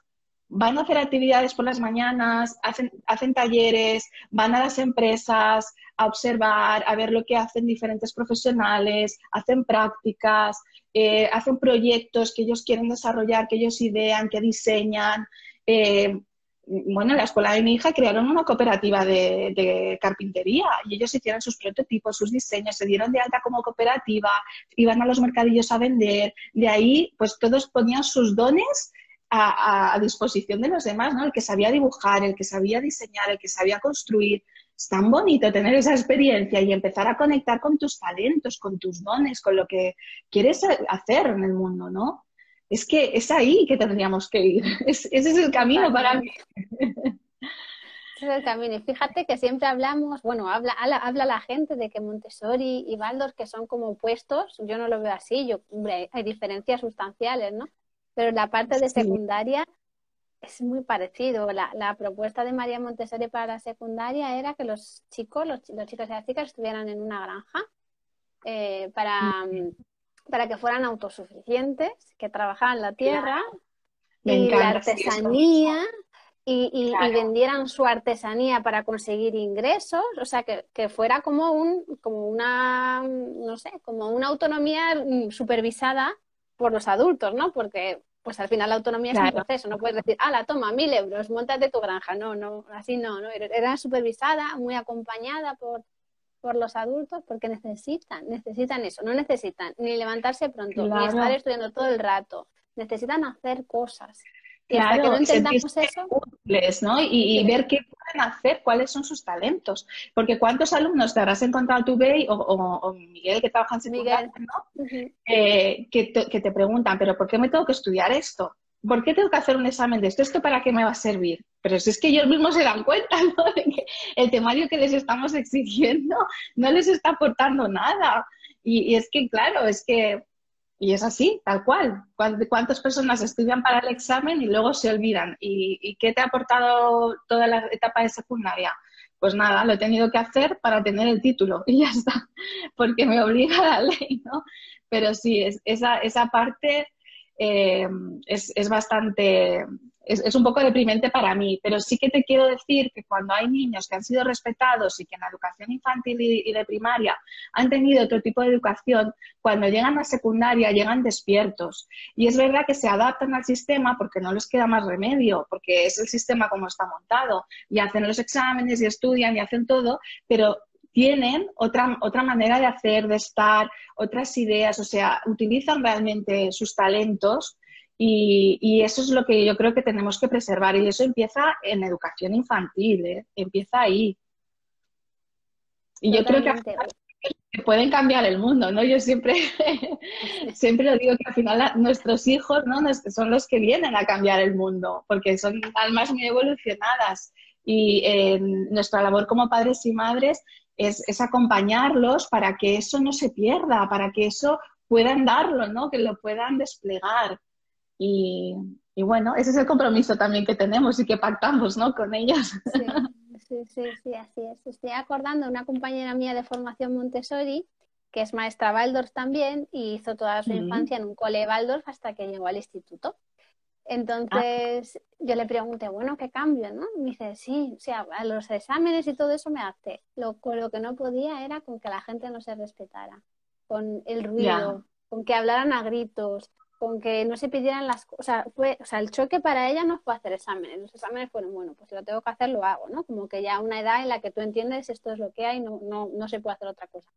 van a hacer actividades por las mañanas, hacen, hacen talleres, van a las empresas a observar, a ver lo que hacen diferentes profesionales, hacen prácticas, eh, hacen proyectos que ellos quieren desarrollar, que ellos idean, que diseñan. Eh, bueno, en la escuela de mi hija crearon una cooperativa de, carpintería y ellos hicieron sus prototipos, sus diseños, se dieron de alta como cooperativa, iban a los mercadillos a vender, de ahí pues todos ponían sus dones a, disposición de los demás, ¿no? El que sabía dibujar, el que sabía diseñar, el que sabía construir. Es tan bonito tener esa experiencia y empezar a conectar con tus talentos, con tus dones, con lo que quieres hacer en el mundo, ¿no? es que es ahí que tendríamos que ir. *laughs* ese es el camino para mí. Ese es el camino. Y fíjate que siempre hablamos, bueno, habla, habla, la gente de que Montessori y Waldorf que son como opuestos. Yo no lo veo así. Yo, hay diferencias sustanciales, ¿no? Pero la parte de secundaria es muy parecido. La, propuesta de María Montessori para la secundaria era que los chicos, los, chicos y las chicas estuvieran en una granja eh, para, para que fueran autosuficientes, que trabajaran la tierra y la artesanía y, vendieran su artesanía para conseguir ingresos, o sea, que, fuera como un, como una, no sé, como una autonomía mm, supervisada por los adultos, ¿no? Porque pues al final la autonomía es un proceso, no puedes decir, ah, la toma, mil euros, montate tu granja, no, no, así no, no, era supervisada, muy acompañada por, por los adultos porque necesitan, necesitan eso, no necesitan ni levantarse pronto, ni estar estudiando todo el rato, necesitan hacer cosas. Hasta que no entendamos eso, ¿no? Y, ver qué pueden hacer, cuáles son sus talentos. Porque cuántos alumnos te habrás encontrado tú, Bey, o, Miguel, que trabaja en secundaria, ¿no? Eh, que, te, que te preguntan, ¿pero por qué me tengo que estudiar esto? ¿por qué tengo que hacer un examen de esto? ¿Esto para qué me va a servir? Pero si es que ellos mismos se dan cuenta, *laughs* ¿no? De que el temario que les estamos exigiendo no les está aportando nada. Y, es que, claro, es que, y es así, tal cual. ¿Cuántas personas estudian para el examen y luego se olvidan? ¿Y, qué te ha aportado toda la etapa de secundaria? Pues nada, lo he tenido que hacer para tener el título *laughs* y ya está, porque me obliga la ley, ¿no? Pero sí, es, esa, esa parte eh, es, es, bastante, es, un poco deprimente para mí, pero sí que te quiero decir que cuando hay niños que han sido respetados y que en la educación infantil y, de primaria han tenido otro tipo de educación, cuando llegan a secundaria llegan despiertos. Y es verdad que se adaptan al sistema porque no les queda más remedio, porque es el sistema como está montado, y hacen los exámenes y estudian y hacen todo, pero tienen otra, otra manera de hacer, de estar, otras ideas, o sea, utilizan realmente sus talentos y, eso es lo que yo creo que tenemos que preservar y eso empieza en educación infantil, ¿eh? empieza ahí. Y yo creo que pueden cambiar el mundo, ¿no? Yo siempre, *laughs* siempre lo digo que al final nuestros hijos ¿no? son los que vienen a cambiar el mundo, porque son almas muy evolucionadas y nuestra labor como padres y madres es, acompañarlos para que eso no se pierda, para que eso puedan darlo, ¿no? Que lo puedan desplegar. Y, bueno, ese es el compromiso también que tenemos y que pactamos, ¿no? Con ellas. Sí, sí, sí, así es. Estoy acordando de una compañera mía de formación Montessori, que es maestra Waldorf también, y hizo toda su infancia en un cole Waldorf hasta que llegó al instituto. Entonces yo le pregunté, bueno, ¿qué cambio? ¿no? me dice, sí, o sea, a los exámenes y todo eso me hace. Lo, lo que no podía era con que la gente no se respetara, con el ruido, con que hablaran a gritos, con que no se pidieran las cosas. Fue, o sea, el choque para ella no fue hacer exámenes. Los exámenes fueron, bueno, pues si lo tengo que hacer, lo hago, ¿no? Como que ya una edad en la que tú entiendes esto es lo que hay, no, no, no se puede hacer otra cosa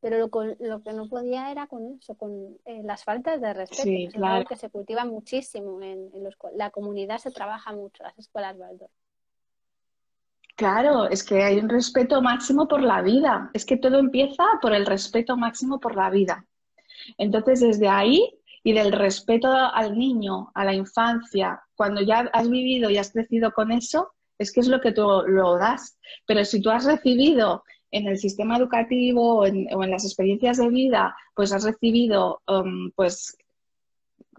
pero lo, lo, que no podía era con eso, con eh, las faltas de respeto, sí, es algo que se cultiva muchísimo en, los, la comunidad se trabaja mucho, las escuelas Waldorf. Claro, es que hay un respeto máximo por la vida, es que todo empieza por el respeto máximo por la vida. Entonces, desde ahí y del respeto al niño, a la infancia, cuando ya has vivido y has crecido con eso, es que es lo que tú lo das. Pero si tú has recibido en el sistema educativo o en, las experiencias de vida, pues has recibido um, pues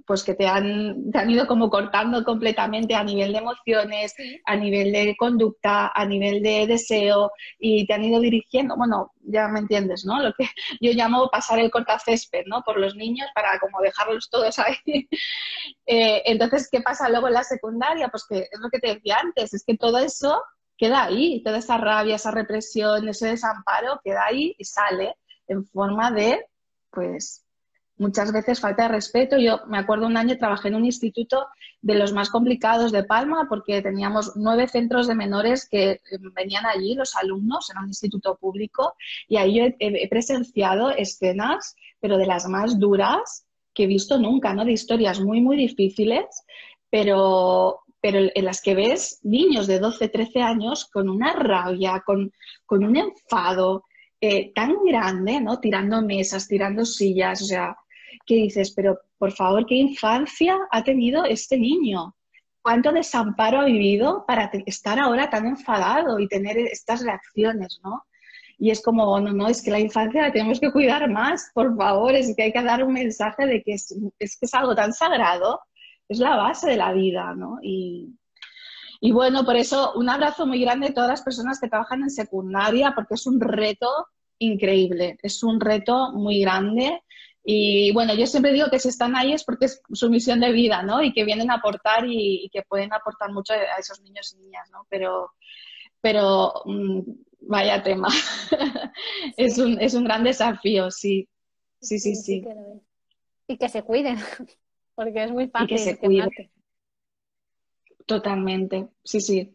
pues que te han, te han ido como cortando completamente a nivel de emociones, a nivel de conducta, a nivel de deseo y te han ido dirigiendo, bueno, ya me entiendes, ¿no? Lo que *laughs* yo llamo pasar el cortacésped, ¿no? Por los niños para como dejarlos todos ahí. *laughs* Eh, entonces, ¿qué pasa luego en la secundaria? Pues que es lo que te decía antes, es que todo eso queda ahí, toda esa rabia, esa represión, ese desamparo queda ahí y sale en forma de, pues, muchas veces falta de respeto. Yo me acuerdo un año trabajé en un instituto de los más complicados de Palma porque teníamos nueve centros de menores que eh, venían allí, los alumnos, en un instituto público, y ahí yo he, presenciado escenas, pero de las más duras que he visto nunca, ¿no? De historias muy, muy difíciles, pero, pero en las que ves niños de 12, 13 años con una rabia, con, con un enfado eh, tan grande, ¿no? Tirando mesas, tirando sillas, o sea, que dices, pero por favor, ¿qué infancia ha tenido este niño? ¿Cuánto desamparo ha vivido para estar ahora tan enfadado y tener estas reacciones, ¿no? Y es como, no, no, es que la infancia la tenemos que cuidar más, por favor, es que hay que dar un mensaje de que es, algo tan sagrado, es la base de la vida, ¿no? Y bueno, por eso un abrazo muy grande a todas las personas que trabajan en secundaria, porque es un reto increíble, es un reto muy grande y bueno, yo siempre digo que si están ahí es porque es su misión de vida, ¿no? Y que vienen a aportar y, que pueden aportar mucho a esos niños y niñas, ¿no? Pero, pero mm, vaya tema. *laughs* es, un, es un gran desafío, sí. Sí, sí, sí. y que se cuiden, *laughs* porque es muy fácil. Y que se cuiden. Totalmente, sí, sí.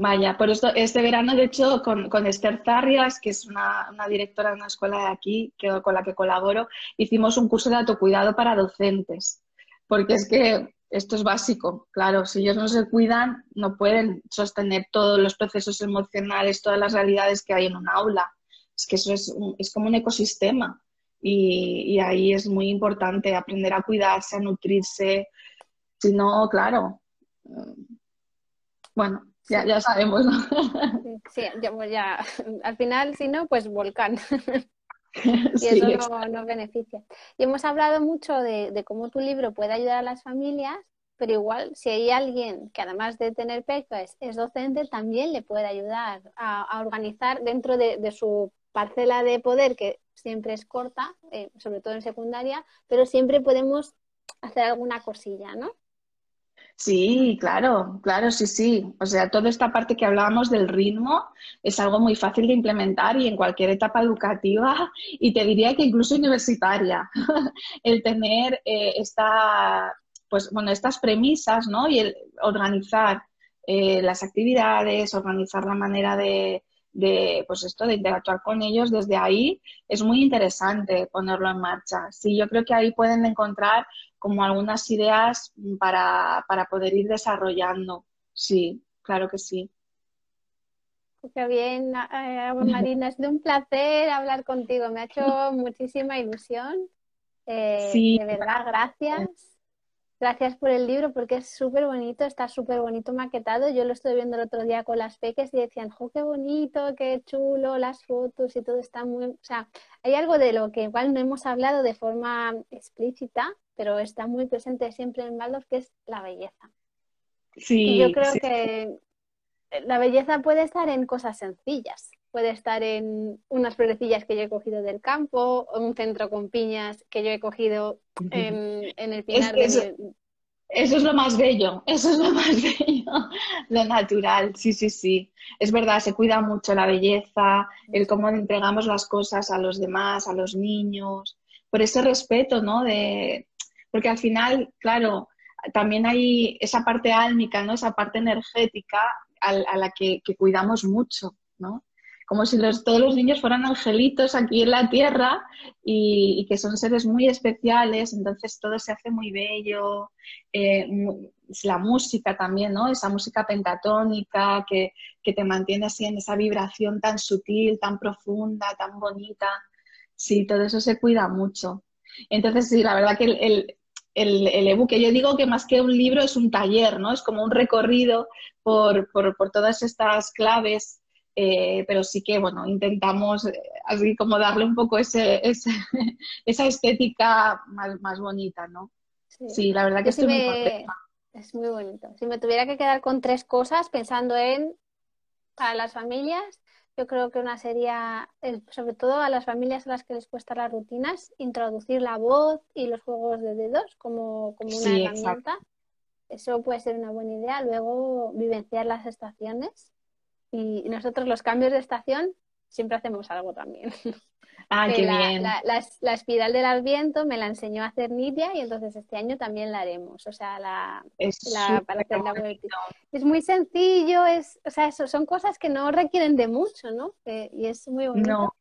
Vaya, por esto, este verano, de hecho, con, con Esther Zarrias, que es una, directora de una escuela de aquí que, con la que colaboro, hicimos un curso de autocuidado para docentes, porque es que esto es básico, claro, si ellos no se cuidan, no pueden sostener todos los procesos emocionales, todas las realidades que hay en un aula. Es que eso es, es como un ecosistema y, y ahí es muy importante aprender a cuidarse, a nutrirse. Si no, claro, mm, bueno, ya, ya sabemos, ¿no? Sí, ya, pues ya, al final, si no, pues volcán. *laughs* y eso no, no, beneficia. Y hemos hablado mucho de, cómo tu libro puede ayudar a las familias, pero igual si hay alguien que además de tener pecho es, docente, también le puede ayudar a, organizar dentro de, su parcela de poder, que siempre es corta, eh, sobre todo en secundaria, pero siempre podemos hacer alguna cosilla, ¿no? Sí, claro, claro, sí, sí. O sea, toda esta parte que hablábamos del ritmo es algo muy fácil de implementar y en cualquier etapa educativa *laughs* y te diría que incluso universitaria. *laughs* el tener eh, esta, pues, bueno, estas premisas, ¿no? Y el organizar eh, las actividades, organizar la manera de, de, pues esto, de interactuar con ellos desde ahí, es muy interesante ponerlo en marcha. Sí, yo creo que ahí pueden encontrar como algunas ideas para, poder ir desarrollando. Sí, claro que sí. Qué bien, eh, Marina, es de un placer hablar contigo. Me ha hecho *laughs* muchísima ilusión. Eh, sí. De verdad, gracias. Gracias por el libro porque es súper bonito, está súper bonito maquetado. Yo lo estoy viendo el otro día con las peques y decían, ¡jo, qué bonito, qué chulo, las fotos y todo está muy... O sea, hay algo de lo que igual no hemos hablado de forma explícita, pero está muy presente siempre en Waldorf, que es la belleza. Sí, y yo creo que la belleza puede estar en cosas sencillas. Puede estar en unas florecillas que yo he cogido del campo, o un centro con piñas que yo he cogido *laughs* en, el pinar eso, eso es lo más bello, eso es lo más *laughs* bello, lo natural, sí, sí, sí. Es verdad, se cuida mucho la belleza, el cómo entregamos las cosas a los demás, a los niños, por ese respeto, ¿no? De, porque al final, claro, también hay esa parte álmica, ¿no? Esa parte energética a, la que, que, cuidamos mucho, ¿no? Como si todos los niños fueran angelitos aquí en la tierra y, que son seres muy especiales, entonces todo se hace muy bello. Eh, la música también, ¿no? Esa música pentatónica que, te mantiene así en esa vibración tan sutil, tan profunda, tan bonita. Sí, todo eso se cuida mucho. Entonces, sí, la verdad que el, el, el ebook, que yo digo que más que un libro es un taller, ¿no? Es como un recorrido por, por, por todas estas claves eh, pero sí que, bueno, intentamos eh, así como darle un poco ese, *laughs* esa estética más, bonita, ¿no? Sí, la verdad que estoy muy contenta. Es muy bonito. Si me tuviera que quedar con tres cosas pensando en para las familias, yo creo que una sería, sobre todo a las familias a las que les cuesta las rutinas, introducir la voz y los juegos de dedos como, como una herramienta. Eso puede ser una buena idea. Luego, vivenciar las estaciones. Y nosotros los cambios de estación siempre hacemos algo también. *laughs* Ah, qué la, bien. La, espiral del Adviento me la enseñó a hacer Nidia y entonces este año también la haremos. O sea, la, es para hacer la Es muy sencillo, es, o sea, eso, son cosas que no requieren de mucho, ¿no? y es muy bonito.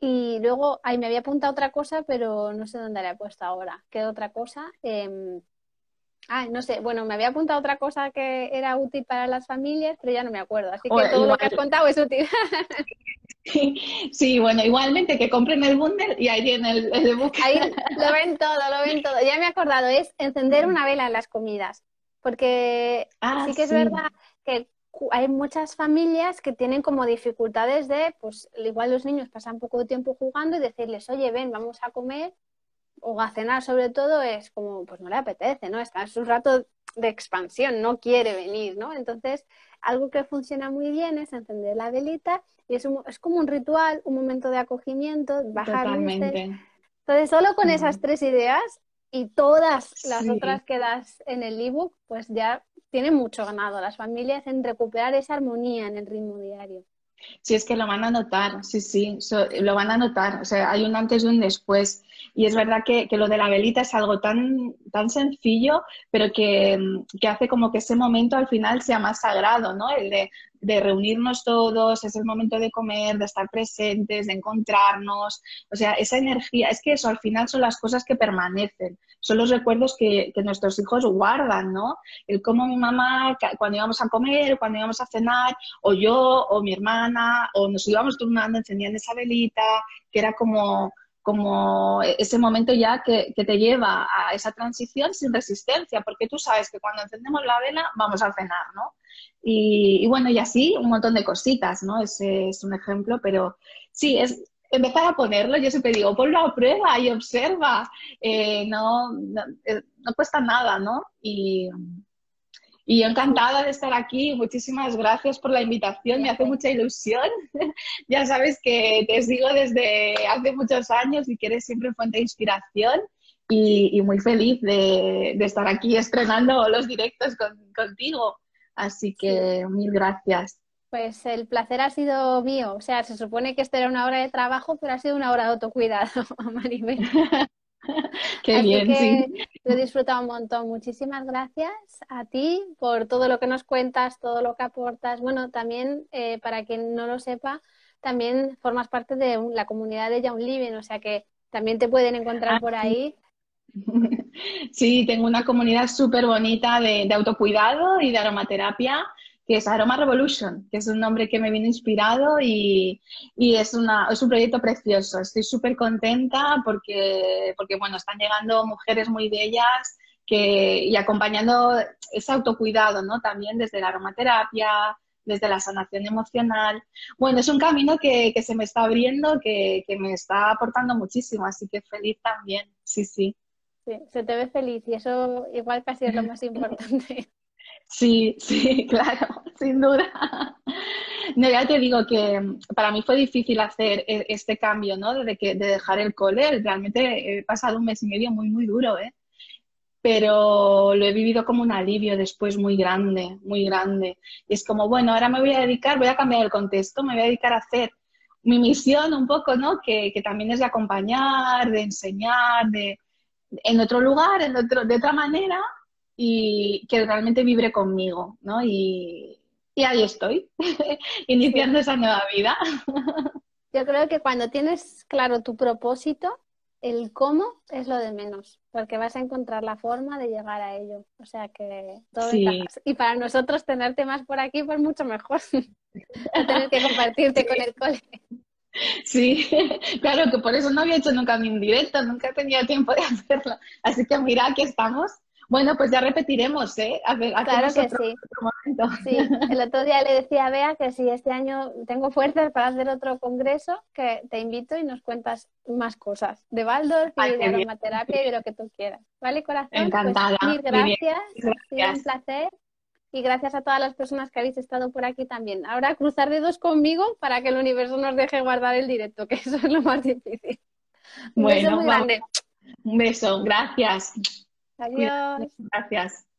Y luego, ahí me había apuntado otra cosa, pero no sé dónde la he puesto ahora. ¿Qué otra cosa? Eh, Ah, no sé, bueno, me había apuntado otra cosa que era útil para las familias, pero ya no me acuerdo. Así que todo lo que has contado es útil. *laughs* Sí, bueno, igualmente que compren el bundle y ahí tienen el, el Ahí lo *laughs* ven todo, lo ven todo. Ya me he acordado, es encender una vela en las comidas. Porque ah, sí que es verdad que hay muchas familias que tienen como dificultades de, pues igual los niños pasan poco tiempo jugando y decirles, oye, ven, vamos a comer o a cenar sobre todo es como, pues no le apetece, ¿no? Está en su rato de expansión, no quiere venir, ¿no? Entonces, algo que funciona muy bien es encender la velita y es, es como un ritual, un momento de acogimiento, bajar Totalmente. Entonces, solo con esas tres ideas y todas las otras que das en el ebook, pues ya tiene mucho ganado las familias en recuperar esa armonía en el ritmo diario. Sí, es que lo van a notar, sí, sí, lo van a notar. O sea, hay un antes y un después. Y es verdad que, lo de la velita es algo tan, tan sencillo, pero que, que, hace como que ese momento al final sea más sagrado, ¿no? El de, de reunirnos todos, es el momento de comer, de estar presentes, de encontrarnos. O sea, esa energía, es que eso al final son las cosas que permanecen, son los recuerdos que, que nuestros hijos guardan, ¿no? El cómo mi mamá, cuando íbamos a comer, cuando íbamos a cenar, o yo, o mi hermana, o nos íbamos turnando, encendían esa velita, que era como como ese momento ya que, que, te lleva a esa transición sin resistencia, porque tú sabes que cuando encendemos la vela vamos a cenar, ¿no? Y, bueno, y así un montón de cositas, ¿no? Ese es un ejemplo, pero sí, es empezar a ponerlo, yo siempre digo, ponlo a prueba y observa, eh, no, eh, no, cuesta nada, ¿no? Y, y encantada de estar aquí. Muchísimas gracias por la invitación. Me hace mucha ilusión. *laughs* ya sabes que te sigo desde hace muchos años y que eres siempre fuente de inspiración. Y, muy feliz de, estar aquí estrenando los directos contigo. Así que mil gracias. Pues el placer ha sido mío. O sea, se supone que esto era una hora de trabajo, pero ha sido una hora de autocuidado, *laughs* Maribel. *laughs* *laughs* Qué bien, sí. Lo he disfrutado un montón. Muchísimas gracias a ti por todo lo que nos cuentas, todo lo que aportas. Bueno, también, eh, para quien no lo sepa, también formas parte de la comunidad de Young Living, o sea que también te pueden encontrar ah, por ahí. *laughs* Sí, tengo una comunidad súper bonita de, de, autocuidado y de aromaterapia que es Aroma Revolution, que es un nombre que me vino inspirado y, y es, una, es un proyecto precioso. Estoy súper contenta porque, porque, bueno, están llegando mujeres muy bellas que, y acompañando ese autocuidado, ¿no? También desde la aromaterapia, desde la sanación emocional. Bueno, es un camino que, que se me está abriendo, que, que, me está aportando muchísimo, así que feliz también, sí, sí. Sí, se te ve feliz y eso igual casi es lo *laughs* más importante. Sí, *laughs* sí, claro, *laughs* sin duda. *laughs* No, ya te digo que para mí fue difícil hacer e, este cambio, ¿no? De, que, de dejar el cole. Realmente he pasado un mes y medio muy, muy duro, ¿eh? Pero lo he vivido como un alivio después muy grande, muy grande. Y es como, bueno, ahora me voy a dedicar, voy a cambiar el contexto, me voy a dedicar a hacer mi misión un poco, ¿no? Que, que también es de acompañar, de enseñar, de en otro lugar, en otro, de otra manera, y que realmente vibre conmigo, ¿no? Y, y ahí estoy, *laughs* iniciando esa nueva vida. Yo creo que cuando tienes claro tu propósito, el cómo es lo de menos, porque vas a encontrar la forma de llegar a ello. O sea que todo sí. Y para nosotros tenerte más por aquí, pues mucho mejor. *laughs* no tener que *laughs* compartirte con el cole. Sí, claro que por eso no había hecho nunca mi directo, nunca he tenido tiempo de hacerlo. Así que mira, aquí estamos Bueno, pues ya repetiremos, ¿eh? claro que sí. Sí, el otro día le decía a Bea que si este año tengo fuerzas para hacer otro congreso, que te invito y nos cuentas más cosas de Baldor y de aromaterapia y de lo que tú quieras. ¿Vale, corazón? Pues Encantada. mil gracias. Ha sido un placer. Y gracias a todas las personas que habéis estado por aquí también. Ahora cruzar dedos conmigo para que el universo nos deje guardar el directo, que eso es lo más difícil. Un bueno, beso muy grande. Un beso, gracias. Adiós. Gracias.